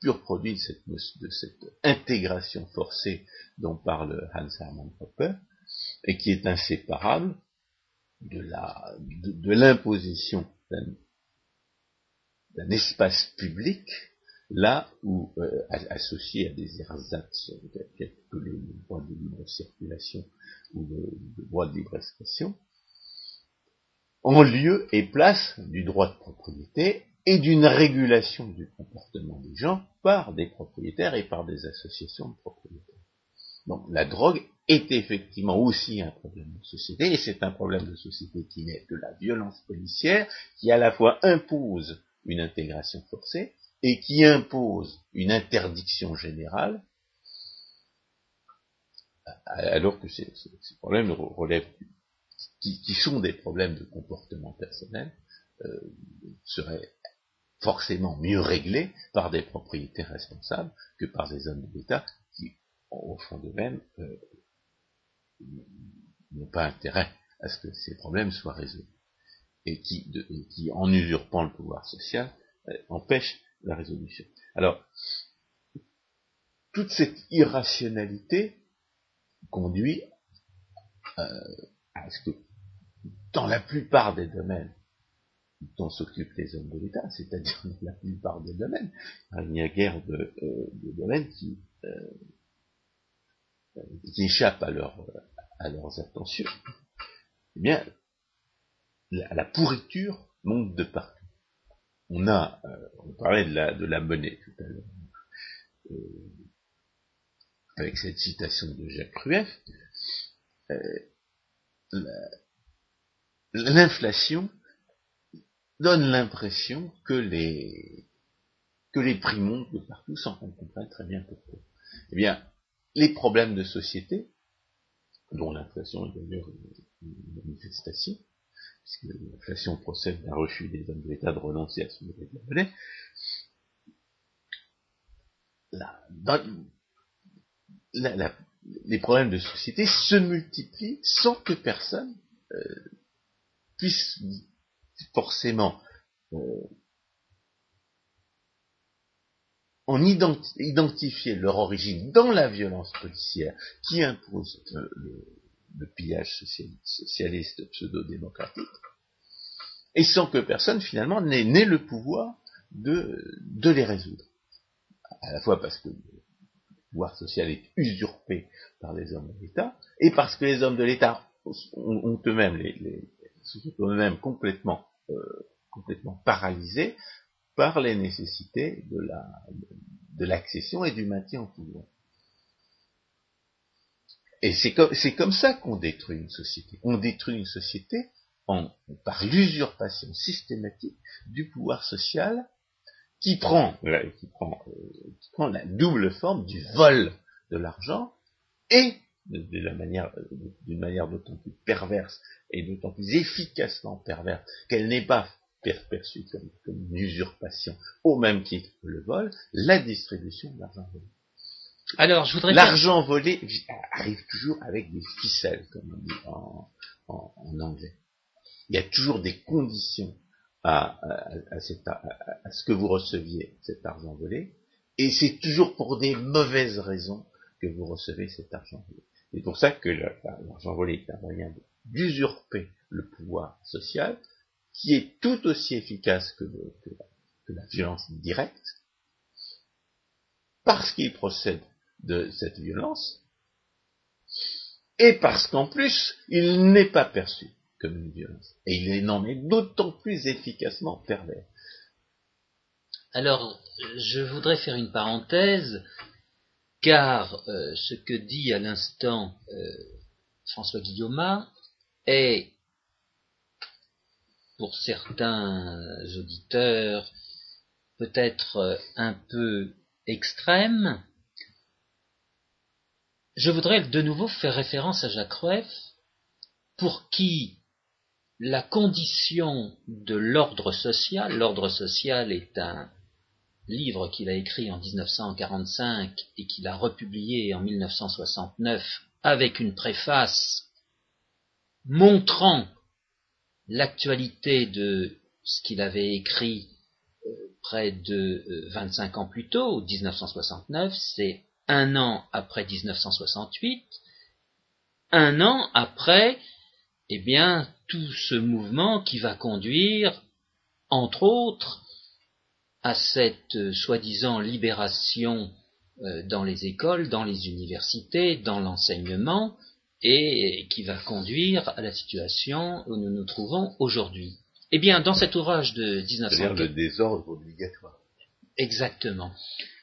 pur produit de cette, de cette intégration forcée dont parle Hans Hermann Popper, et qui est inséparable de la de, l'imposition d'un espace public là où euh, associé à des ersatz tels que le, droit de libre circulation ou le, droit de libre expression en lieu et place du droit de propriété et d'une régulation du comportement des gens par des propriétaires et par des associations de propriétaires. Donc la drogue est effectivement aussi un problème de société, et c'est un problème de société qui naît de la violence policière, qui à la fois impose une intégration forcée, et qui impose une interdiction générale alors que ces, problèmes relèvent, qui, sont des problèmes de comportement personnel, euh, seraient forcément mieux réglés par des propriétés responsables que par des hommes de l'État qui, au fond d'eux-mêmes, euh, n'ont pas intérêt à ce que ces problèmes soient résolus et qui, qui en usurpant le pouvoir social, euh, empêchent la résolution. Alors, toute cette irrationalité conduit euh, à ce que, dans la plupart des domaines dont s'occupent les hommes de l'État, c'est-à-dire dans la plupart des domaines, il n'y a guère de, euh, domaines qui, qui échappent à, à leurs attentions, eh bien, la, pourriture monte de partout. On a, euh, on parlait de la, de la monnaie tout à l'heure, euh, avec cette citation de Jacques Rueff, euh, l'inflation donne l'impression que les que les prix montent de partout sans qu'on comprenne très bien pourquoi. Eh bien, les problèmes de société, dont l'inflation est d'ailleurs une manifestation, puisque l'inflation procède d'un refus des hommes de l'État de renoncer à ce modèle de la monnaie, les problèmes de société se multiplient sans que personne euh, puisse forcément euh, en identifier leur origine dans la violence policière qui impose le, pillage socialiste pseudo-démocratique, et sans que personne finalement n'ait le pouvoir de, les résoudre. À la fois parce que le pouvoir social est usurpé par les hommes de l'État, et parce que les hommes de l'État ont, eux-mêmes les, eux-mêmes complètement, euh, complètement paralysés par les nécessités de la de l'accession et du maintien au pouvoir. Et c'est comme, comme, ça qu'on détruit une société. On détruit une société en, par l'usurpation systématique du pouvoir social qui prend, qui prend, euh, qui prend la double forme du vol de l'argent et de, la manière, d'une manière d'autant plus perverse et d'autant plus efficacement perverse qu'elle n'est pas perçue comme, comme, une usurpation au même titre que le vol, la distribution de l'argent volé. Alors, je voudrais. L'argent volé arrive toujours avec des ficelles, comme on dit en, anglais. Il y a toujours des conditions à, à, ce que vous receviez cet argent volé, et c'est toujours pour des mauvaises raisons que vous recevez cet argent volé. C'est pour ça que l'argent volé est un moyen d'usurper le pouvoir social, qui est tout aussi efficace que, que la violence directe, parce qu'il procède de cette violence, et parce qu'en plus, il n'est pas perçu comme une violence. Et il en est d'autant plus efficacement pervers. Alors, je voudrais faire une parenthèse, car euh, ce que dit à l'instant euh, François Guillaume est, pour certains auditeurs, peut-être un peu extrême, je voudrais de nouveau faire référence à Jacques Rueff, pour qui la condition de l'ordre social, l'ordre social est un livre qu'il a écrit en 1945 et qu'il a republié en 1969 avec une préface montrant l'actualité de ce qu'il avait écrit euh, près de 25 euh, ans plus tôt, 1969, c'est un an après 1968, un an après, eh bien, tout ce mouvement qui va conduire, entre autres, à cette euh, soi-disant libération euh, dans les écoles, dans les universités, dans l'enseignement, et qui va conduire à la situation où nous nous trouvons aujourd'hui. Eh bien, dans cet ouvrage de 1945... le désordre obligatoire. Exactement.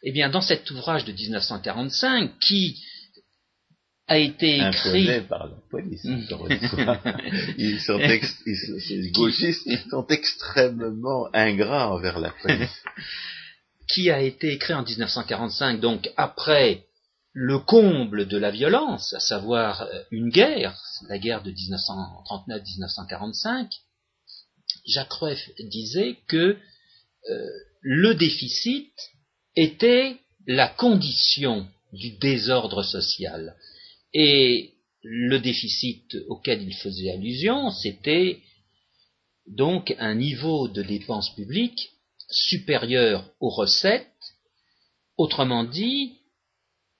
Eh bien, dans cet ouvrage de 1945, qui a été écrit par la police. Hmm. (laughs) ils sont les gauchistes, ils sont extrêmement ingrats envers la police. (laughs) qui a été écrit en 1945, donc après le comble de la violence, à savoir euh, une guerre, la guerre de 1939-1945, Jacques Rueff disait que euh, le déficit était la condition du désordre social. Et le déficit auquel il faisait allusion, c'était donc un niveau de dépenses publiques supérieur aux recettes. Autrement dit,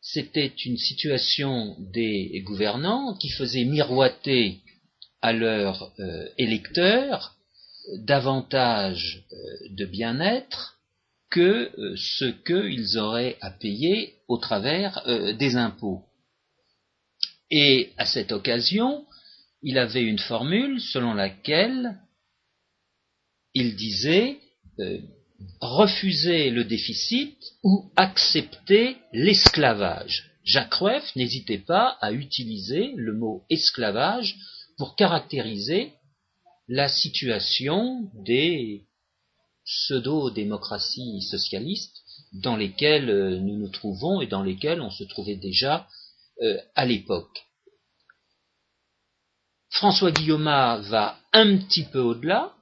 c'était une situation des gouvernants qui faisait miroiter à leurs euh, électeurs davantage euh, de bien-être que euh, ce qu'ils auraient à payer au travers des impôts. Et à cette occasion, il avait une formule selon laquelle il disait refuser le déficit ou accepter l'esclavage. Jacques Rueff n'hésitait pas à utiliser le mot esclavage pour caractériser la situation des pseudo-démocraties socialistes dans lesquelles euh, nous nous trouvons et dans lesquelles on se trouvait déjà euh, à l'époque. François Guillaume va un petit peu au-delà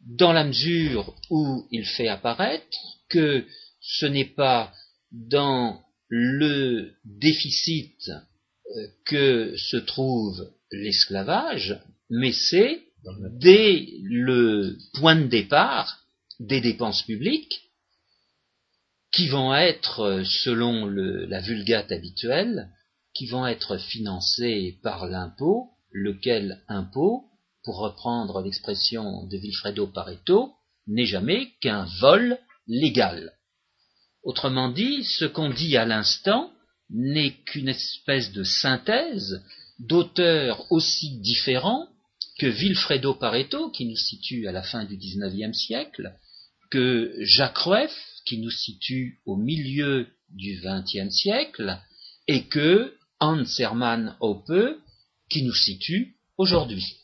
dans la mesure où il fait apparaître que ce n'est pas dans le déficit euh, que se trouve l'esclavage, mais c'est dès le point de départ des dépenses publiques qui vont être, selon la vulgate habituelle, qui vont être financées par l'impôt, lequel impôt pour reprendre l'expression de Vilfredo Pareto, n'est jamais qu'un vol légal. Autrement dit, ce qu'on dit à l'instant n'est qu'une espèce de synthèse d'auteurs aussi différents que Vilfredo Pareto, qui nous situe à la fin du XIXe siècle, que Jacques Rueff, qui nous situe au milieu du XXe siècle, et que Hans Hermann Hoppe, qui nous situe aujourd'hui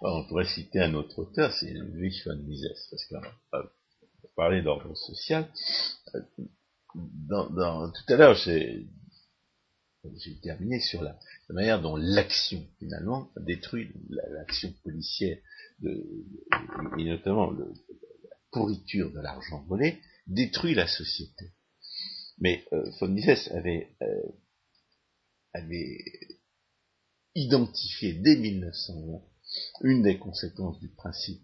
on pourrait citer un autre auteur, c'est Louis von Mises, parce qu'on va parler d'ordre social. Dans, tout à l'heure, j'ai terminé sur la, manière dont l'action, finalement, détruit l'action policière, et notamment la pourriture de l'argent volé, détruit la société. Mais euh, von Mises avait, euh, avait identifié dès 1920 une des conséquences du principe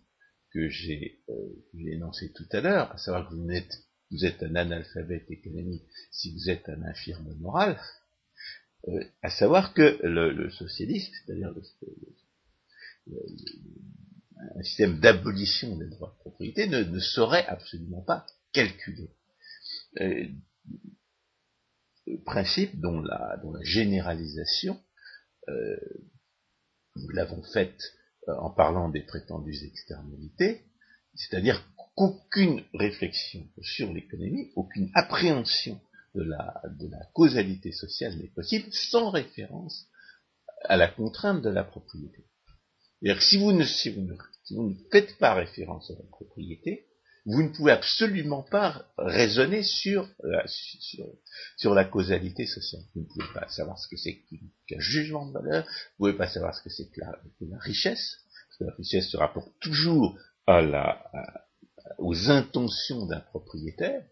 que j'ai euh, énoncé tout à l'heure, à savoir que vous êtes, vous êtes un analphabète économique si vous êtes un infirme moral, euh, à savoir que le, socialisme, c'est-à-dire un système d'abolition des droits de propriété, ne, saurait absolument pas calculer. Euh, principe dont la, généralisation euh, nous l'avons faite euh, en parlant des prétendues externalités, c'est-à-dire qu'aucune réflexion sur l'économie, aucune appréhension de la, causalité sociale n'est possible sans référence à la contrainte de la propriété. C'est-à-dire que si vous ne faites pas référence à la propriété, vous ne pouvez absolument pas raisonner sur la, sur, la causalité sociale. Vous ne pouvez pas savoir ce que c'est qu'un jugement de valeur, vous ne pouvez pas savoir ce que c'est que la, richesse, parce que la richesse se rapporte toujours aux intentions d'un propriétaire,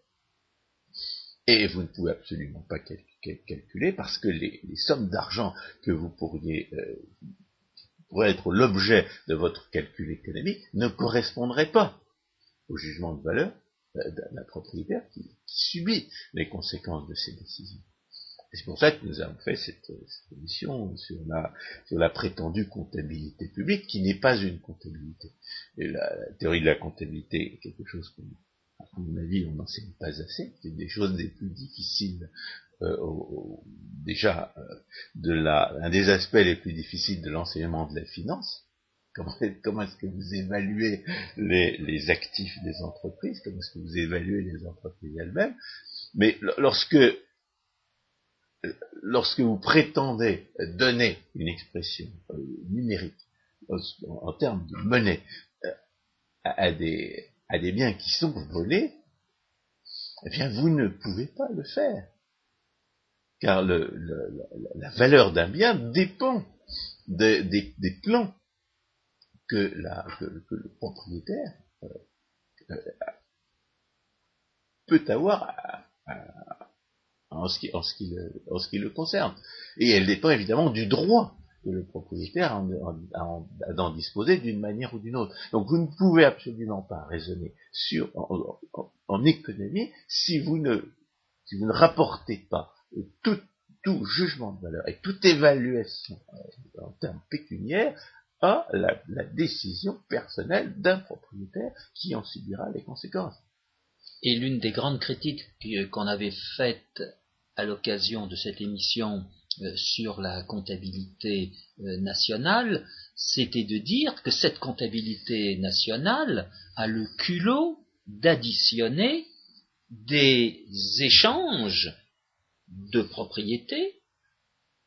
et vous ne pouvez absolument pas calculer parce que les, sommes d'argent que vous pourriez euh, pourraient être l'objet de votre calcul économique ne correspondraient pas au jugement de valeur d'un propriétaire qui, subit les conséquences de ses décisions. C'est pour ça que nous avons fait cette, émission sur la, prétendue comptabilité publique, qui n'est pas une comptabilité. La, théorie de la comptabilité est quelque chose qu'on, mon avis, on n'enseigne pas assez. C'est des choses les plus difficiles, euh, déjà, euh, de la, un des aspects les plus difficiles de l'enseignement de la finance, Comment, est-ce que vous évaluez les, actifs des entreprises? Comment est-ce que vous évaluez les entreprises elles-mêmes? Mais lorsque, lorsque vous prétendez donner une expression euh, numérique en, termes de monnaie euh, à, des, à des biens qui sont volés, eh bien vous ne pouvez pas le faire. car le, la valeur d'un bien dépend des, plans que, le propriétaire euh, euh, peut avoir en, ce qui, en, ce qui le, concerne. Et elle dépend évidemment du droit que le propriétaire a d'en disposer d'une manière ou d'une autre. Donc vous ne pouvez absolument pas raisonner en, économie si vous ne, rapportez pas tout, jugement de valeur et toute évaluation euh, en termes pécuniaires à la, décision personnelle d'un propriétaire qui en subira les conséquences. Et l'une des grandes critiques qu'on avait faites à l'occasion de cette émission euh, sur la comptabilité euh, nationale, c'était de dire que cette comptabilité nationale a le culot d'additionner des échanges de propriété,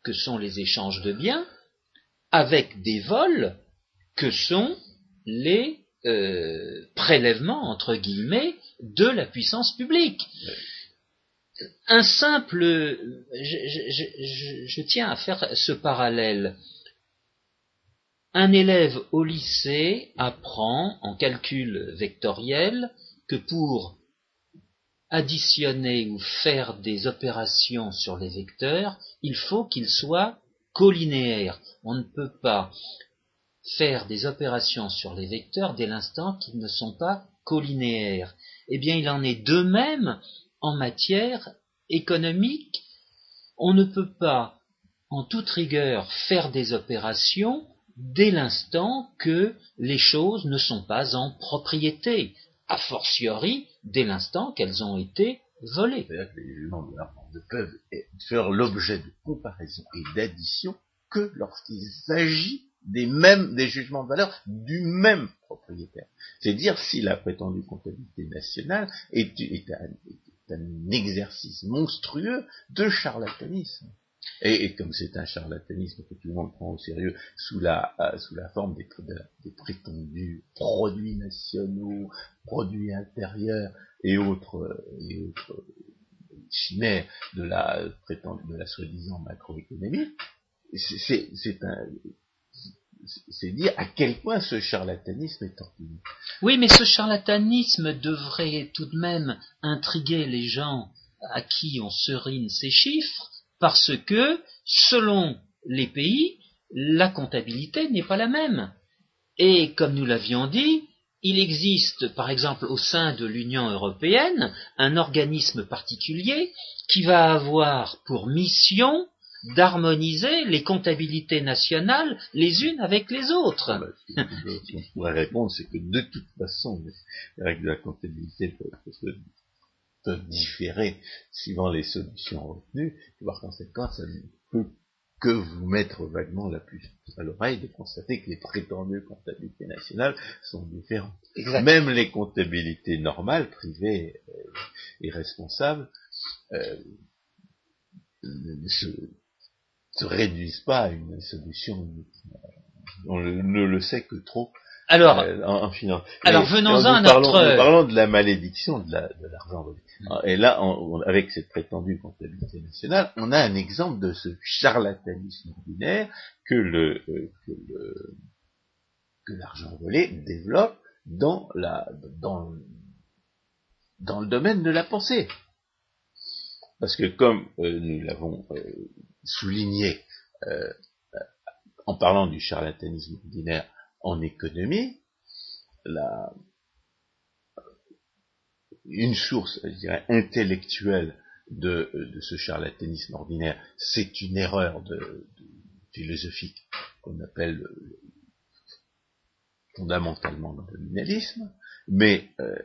que sont les échanges de biens, avec des vols, que sont les euh, prélèvements, entre guillemets, de la puissance publique un simple, je, tiens à faire ce parallèle. Un élève au lycée apprend en calcul vectoriel que pour additionner ou faire des opérations sur les vecteurs, il faut qu'il soit collinéaire. On ne peut pas faire des opérations sur les vecteurs dès l'instant qu'ils ne sont pas collinéaires. Eh bien, il en est de même en matière économique, on ne peut pas, en toute rigueur, faire des opérations dès l'instant que les choses ne sont pas en propriété, a fortiori dès l'instant qu'elles ont été C'est-à-dire que les jugements de ne peuvent faire l'objet de comparaison et d'addition que lorsqu'il s'agit des mêmes, des jugements de valeur du même propriétaire. C'est dire si la prétendue comptabilité nationale est, un exercice monstrueux de charlatanisme. Et, comme c'est un charlatanisme que tout le monde prend au sérieux sous la, euh, sous la forme des, prétendus produits nationaux, produits intérieurs et autres, euh, autres chimères de la, de la soi-disant macroéconomie, c'est dire à quel point ce charlatanisme est ordinaire. Oui, mais ce charlatanisme devrait tout de même intriguer les gens à qui on serine ces chiffres, parce que, selon les pays, la comptabilité n'est pas la même. Et comme nous l'avions dit, il existe, par exemple, au sein de l'Union européenne, un organisme particulier qui va avoir pour mission d'harmoniser les comptabilités nationales les unes avec les autres. Ce qu'on pourrait répondre, c'est que de toute façon, les règles de la comptabilité peuvent, différer suivant les solutions retenues, et par conséquent, ça ne peut que vous mettre vaguement la puce à l'oreille de constater que les prétendues comptabilités nationales sont différentes. Même les comptabilités normales, privées et responsables, euh, se réduisent pas à une solution On ne le sait que trop. Alors, euh, en, finance. Alors venons-en à notre. Parlons, de la malédiction de l'argent volé. Et là, avec cette prétendue comptabilité nationale, on a un exemple de ce charlatanisme ordinaire que le euh, que le que l'argent volé développe dans la dans dans le domaine de la pensée. Parce que comme euh, nous l'avons souligné euh, en parlant du charlatanisme ordinaire en économie, la, une source, je dirais, intellectuelle de, ce charlatanisme ordinaire, c'est une erreur philosophique qu'on appelle fondamentalement le nominalisme, mais euh,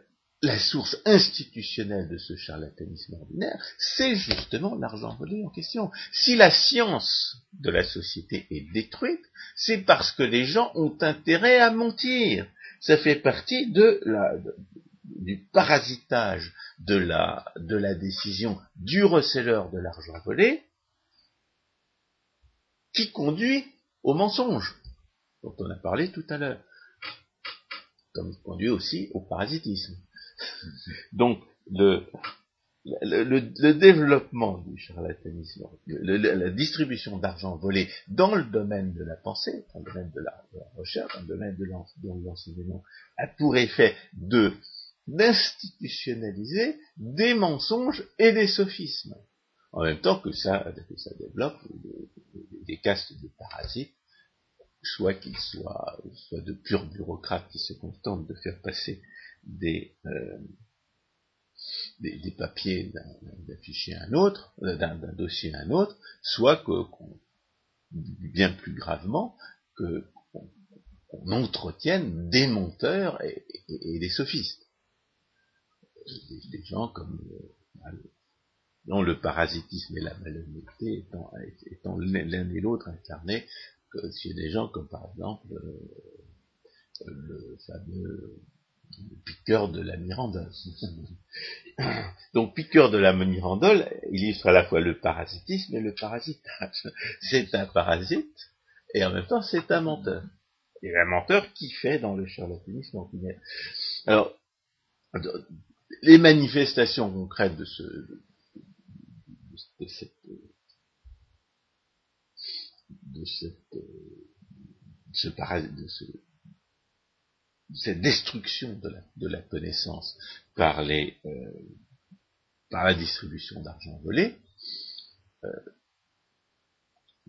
la source institutionnelle de ce charlatanisme ordinaire, c'est justement l'argent volé en question. Si la science de la société est détruite, c'est parce que les gens ont intérêt à mentir. Ça fait partie de la, du parasitage de la, de la décision du receleur de l'argent volé qui conduit au mensonge, dont on a parlé tout à l'heure, comme il conduit aussi au parasitisme. Donc, le, développement du charlatanisme, la distribution d'argent volé dans le domaine de la pensée, dans le domaine de la, recherche, dans le domaine de l'enseignement, a pour effet de d'institutionnaliser des mensonges et des sophismes. En même temps que ça, développe des, castes de parasites, soit qu'ils soient, soit de purs bureaucrates qui se contentent de faire passer des, euh, des, papiers d'un fichier à un autre, euh, d'un dossier à un autre, soit que, bien plus gravement, que qu'on entretienne des monteurs et, des sophistes. Des, gens comme euh, dont le parasitisme et la malhonnêteté étant, étant l'un et l'autre incarnés chez des gens comme par exemple euh, le fameux piqueur de la Mirandole. (coughs) Donc piqueur de la Mirandole illustre à la fois le parasitisme et le parasitage. C'est un parasite et en même temps c'est un menteur. Et un menteur qui fait dans le charlatanisme. Alors, les manifestations concrètes de ce de cette de cette de ce, cette destruction de la, connaissance par, les, euh, par la distribution d'argent volé euh,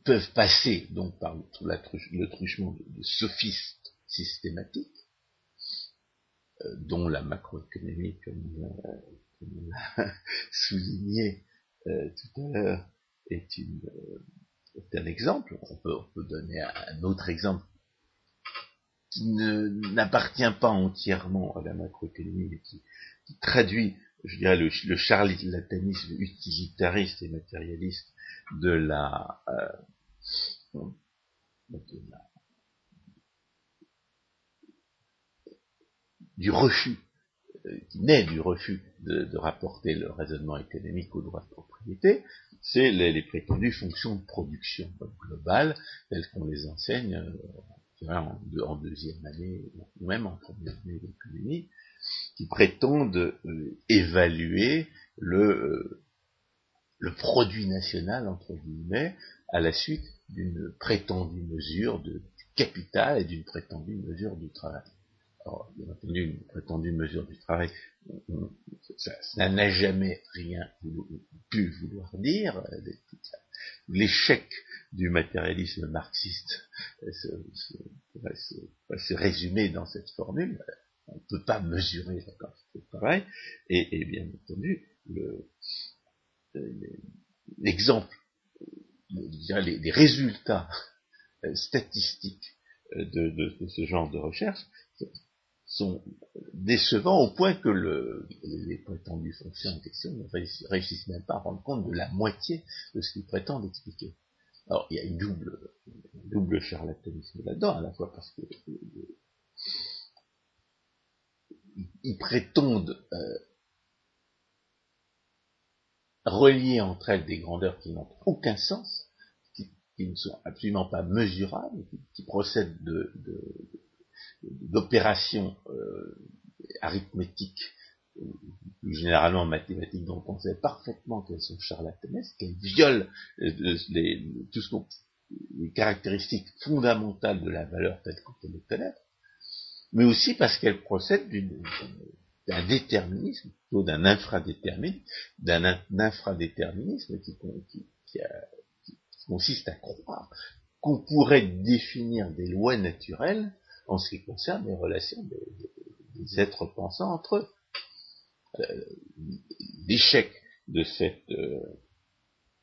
peuvent passer donc par le, truchement de, sophistes systématiques, euh, dont la macroéconomie, comme, on l'a (laughs) souligné tout à l'heure, est, un exemple. On peut donner un autre exemple qui n'appartient pas entièrement à la macroéconomie, mais qui, traduit, je dirais, le, le charlatanisme utilitariste et matérialiste de la, euh, du refus, euh, qui naît du refus de, rapporter le raisonnement économique au droit de propriété, c'est les, prétendues fonctions de production globales telles qu'on les enseigne euh, en, deuxième année, ou même en première année d'économie, qui prétendent euh, évaluer le, euh, le produit national, entre guillemets, à la suite d'une prétendue mesure de capital et d'une prétendue mesure du travail. Alors, bien entendu, une prétendue mesure du travail, ça n'a jamais rien pu vouloir dire. Euh, l'échec du matérialisme marxiste va se, résumer dans cette formule. On ne peut pas mesurer la quantité de et, bien entendu, l'exemple, les, les, résultats euh, statistiques euh, de, ce genre de recherche sont décevants au point que le, les prétendues fonctions en question ne réussissent même pas à rendre compte de la moitié de ce qu'ils prétendent expliquer. Alors, il y a une double, double charlatanisme là-dedans, à la fois parce que ils prétendent euh, relier entre elles des grandeurs qui n'ont aucun sens, qui, ne sont absolument pas mesurables, qui, procèdent d'opérations euh, arithmétiques généralement mathématiques dont on sait parfaitement qu'elles sont charlatanesques, qu'elles violent euh, les, tout ce les caractéristiques fondamentales de la valeur telle qu'on peut les connaître, mais aussi parce qu'elles procèdent d'un déterminisme, plutôt d'un infradéterminisme, d'un infradéterminisme qui, consiste à croire qu'on pourrait définir des lois naturelles en ce qui concerne les relations des êtres pensants entre eux. Euh, l'échec de cette euh,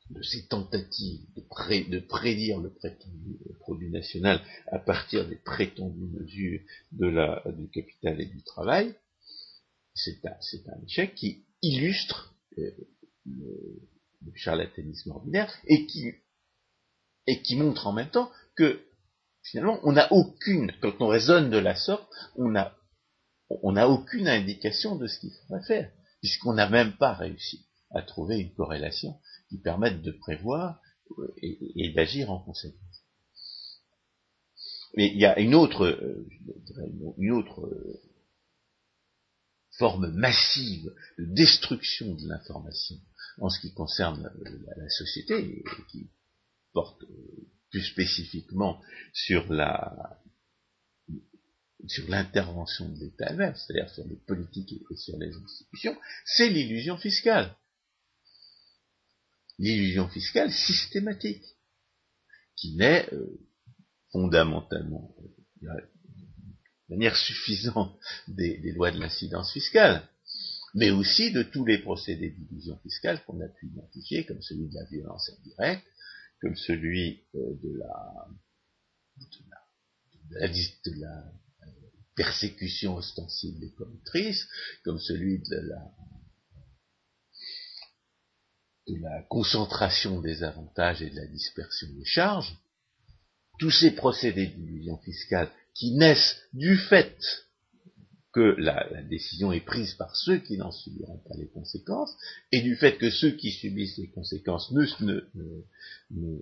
de ces tentatives de, prédire le prétendu produit national à partir des prétendues mesures de la, du capital et du travail, c'est un, un, échec qui illustre euh, le, charlatanisme ordinaire et qui, et qui montre en même temps que finalement on n'a aucune, quand on raisonne de la sorte, on n'a on n'a aucune indication de ce qu'il faudrait faire, puisqu'on n'a même pas réussi à trouver une corrélation qui permette de prévoir euh, et, d'agir en conséquence. Mais il y a une autre, euh, une autre euh, forme massive de destruction de l'information en ce qui concerne la, société, qui porte plus spécifiquement sur la sur l'intervention de l'État même, c'est-à-dire sur les politiques et sur les institutions, c'est l'illusion fiscale. L'illusion fiscale systématique, qui naît euh, fondamentalement, euh, de manière suffisante, des, lois de l'incidence fiscale, mais aussi de tous les procédés d'illusion fiscale qu'on a pu identifier, comme celui de la violence indirecte, comme celui euh, de la, de la, de la, persécution ostensible des corruptrices, comme celui de la, de la concentration des avantages et de la dispersion des charges, tous ces procédés d'illusion fiscale qui naissent du fait que la, décision est prise par ceux qui n'en subiront pas les conséquences, et du fait que ceux qui subissent les conséquences ne, ne,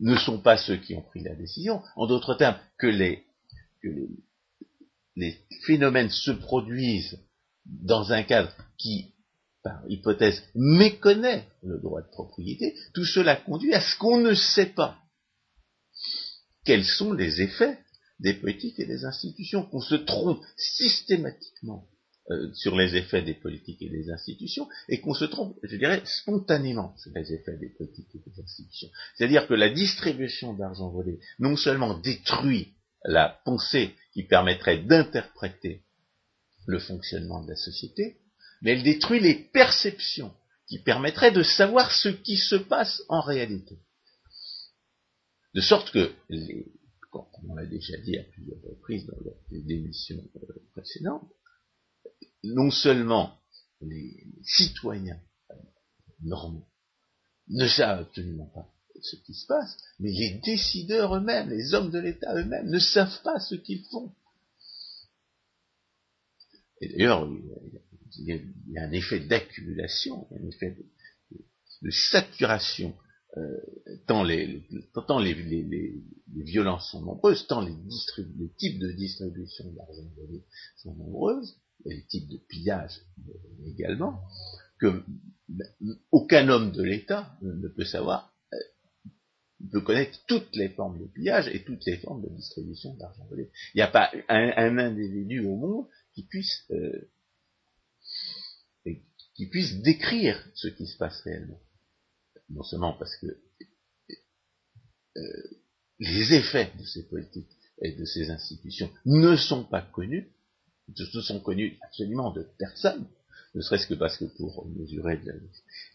ne, sont pas ceux qui ont pris la décision. En d'autres termes, que les, que les, les phénomènes se produisent dans un cadre qui, par hypothèse, méconnaît le droit de propriété, tout cela conduit à ce qu'on ne sait pas quels sont les effets des politiques et des institutions, qu'on se trompe systématiquement euh, sur les effets des politiques et des institutions, et qu'on se trompe, je dirais, spontanément sur les effets des politiques et des institutions. C'est-à-dire que la distribution d'argent volé non seulement détruit la pensée qui permettrait d'interpréter le fonctionnement de la société, mais elle détruit les perceptions qui permettraient de savoir ce qui se passe en réalité. De sorte que comme on l'a déjà dit à plusieurs reprises dans les démissions euh, précédentes, non seulement les citoyens euh, normaux ne savent absolument pas ce qui se passe, mais les décideurs eux-mêmes, les hommes de l'État eux-mêmes, ne savent pas ce qu'ils font. Et d'ailleurs, il y a un effet d'accumulation, un effet de saturation euh, tant, les, violences sont nombreuses, tant les, types de distribution d'argent sont nombreuses, et les types de pillage également, que ben, aucun homme de l'État ne peut savoir, euh, peut connaître toutes les formes de pillage et toutes les formes de distribution d'argent volé. Il n'y a pas un, individu au monde qui puisse qui puisse décrire ce qui se passe réellement non seulement parce que euh, les effets de ces politiques et de ces institutions ne sont pas connus, ne sont connus absolument de personne, ne serait-ce que parce que pour mesurer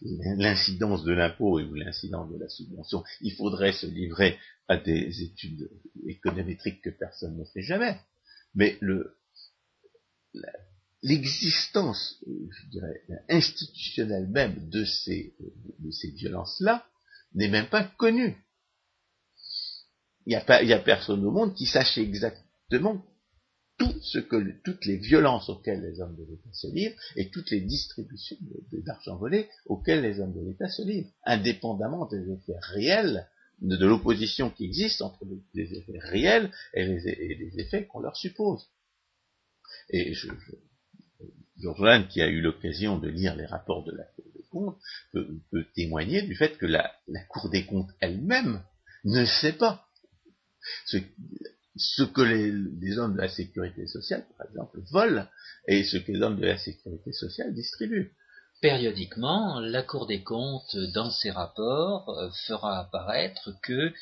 l'incidence de l'impôt ou l'incidence de la subvention, il faudrait se livrer à des études économétriques que personne ne fait jamais. Mais le, l'existence, je dirais, institutionnelle même de ces, de ces violences-là n'est même pas connue. Il n'y a, pas, il a personne au monde qui sache exactement tout ce que, toutes les violences auxquelles les hommes de l'État se livrent et toutes les distributions d'argent volé auxquelles les hommes de l'État se livrent, indépendamment des effets réels de, l'opposition qui existe entre les, effets réels et les, effets qu'on leur suppose. Et je, Georges qui a eu l'occasion de lire les rapports de la Cour des comptes, peut, témoigner du fait que la, Cour des comptes elle-même ne sait pas ce, que les, hommes de la sécurité sociale, par exemple, volent et ce que les hommes de la sécurité sociale distribuent. Périodiquement, la Cour des comptes, dans ses rapports, euh, fera apparaître que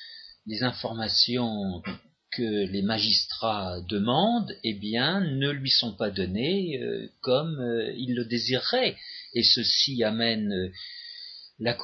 les informations que les magistrats demandent, eh bien, ne lui sont pas donnés euh, comme euh, il le désirerait. Et ceci amène la Cour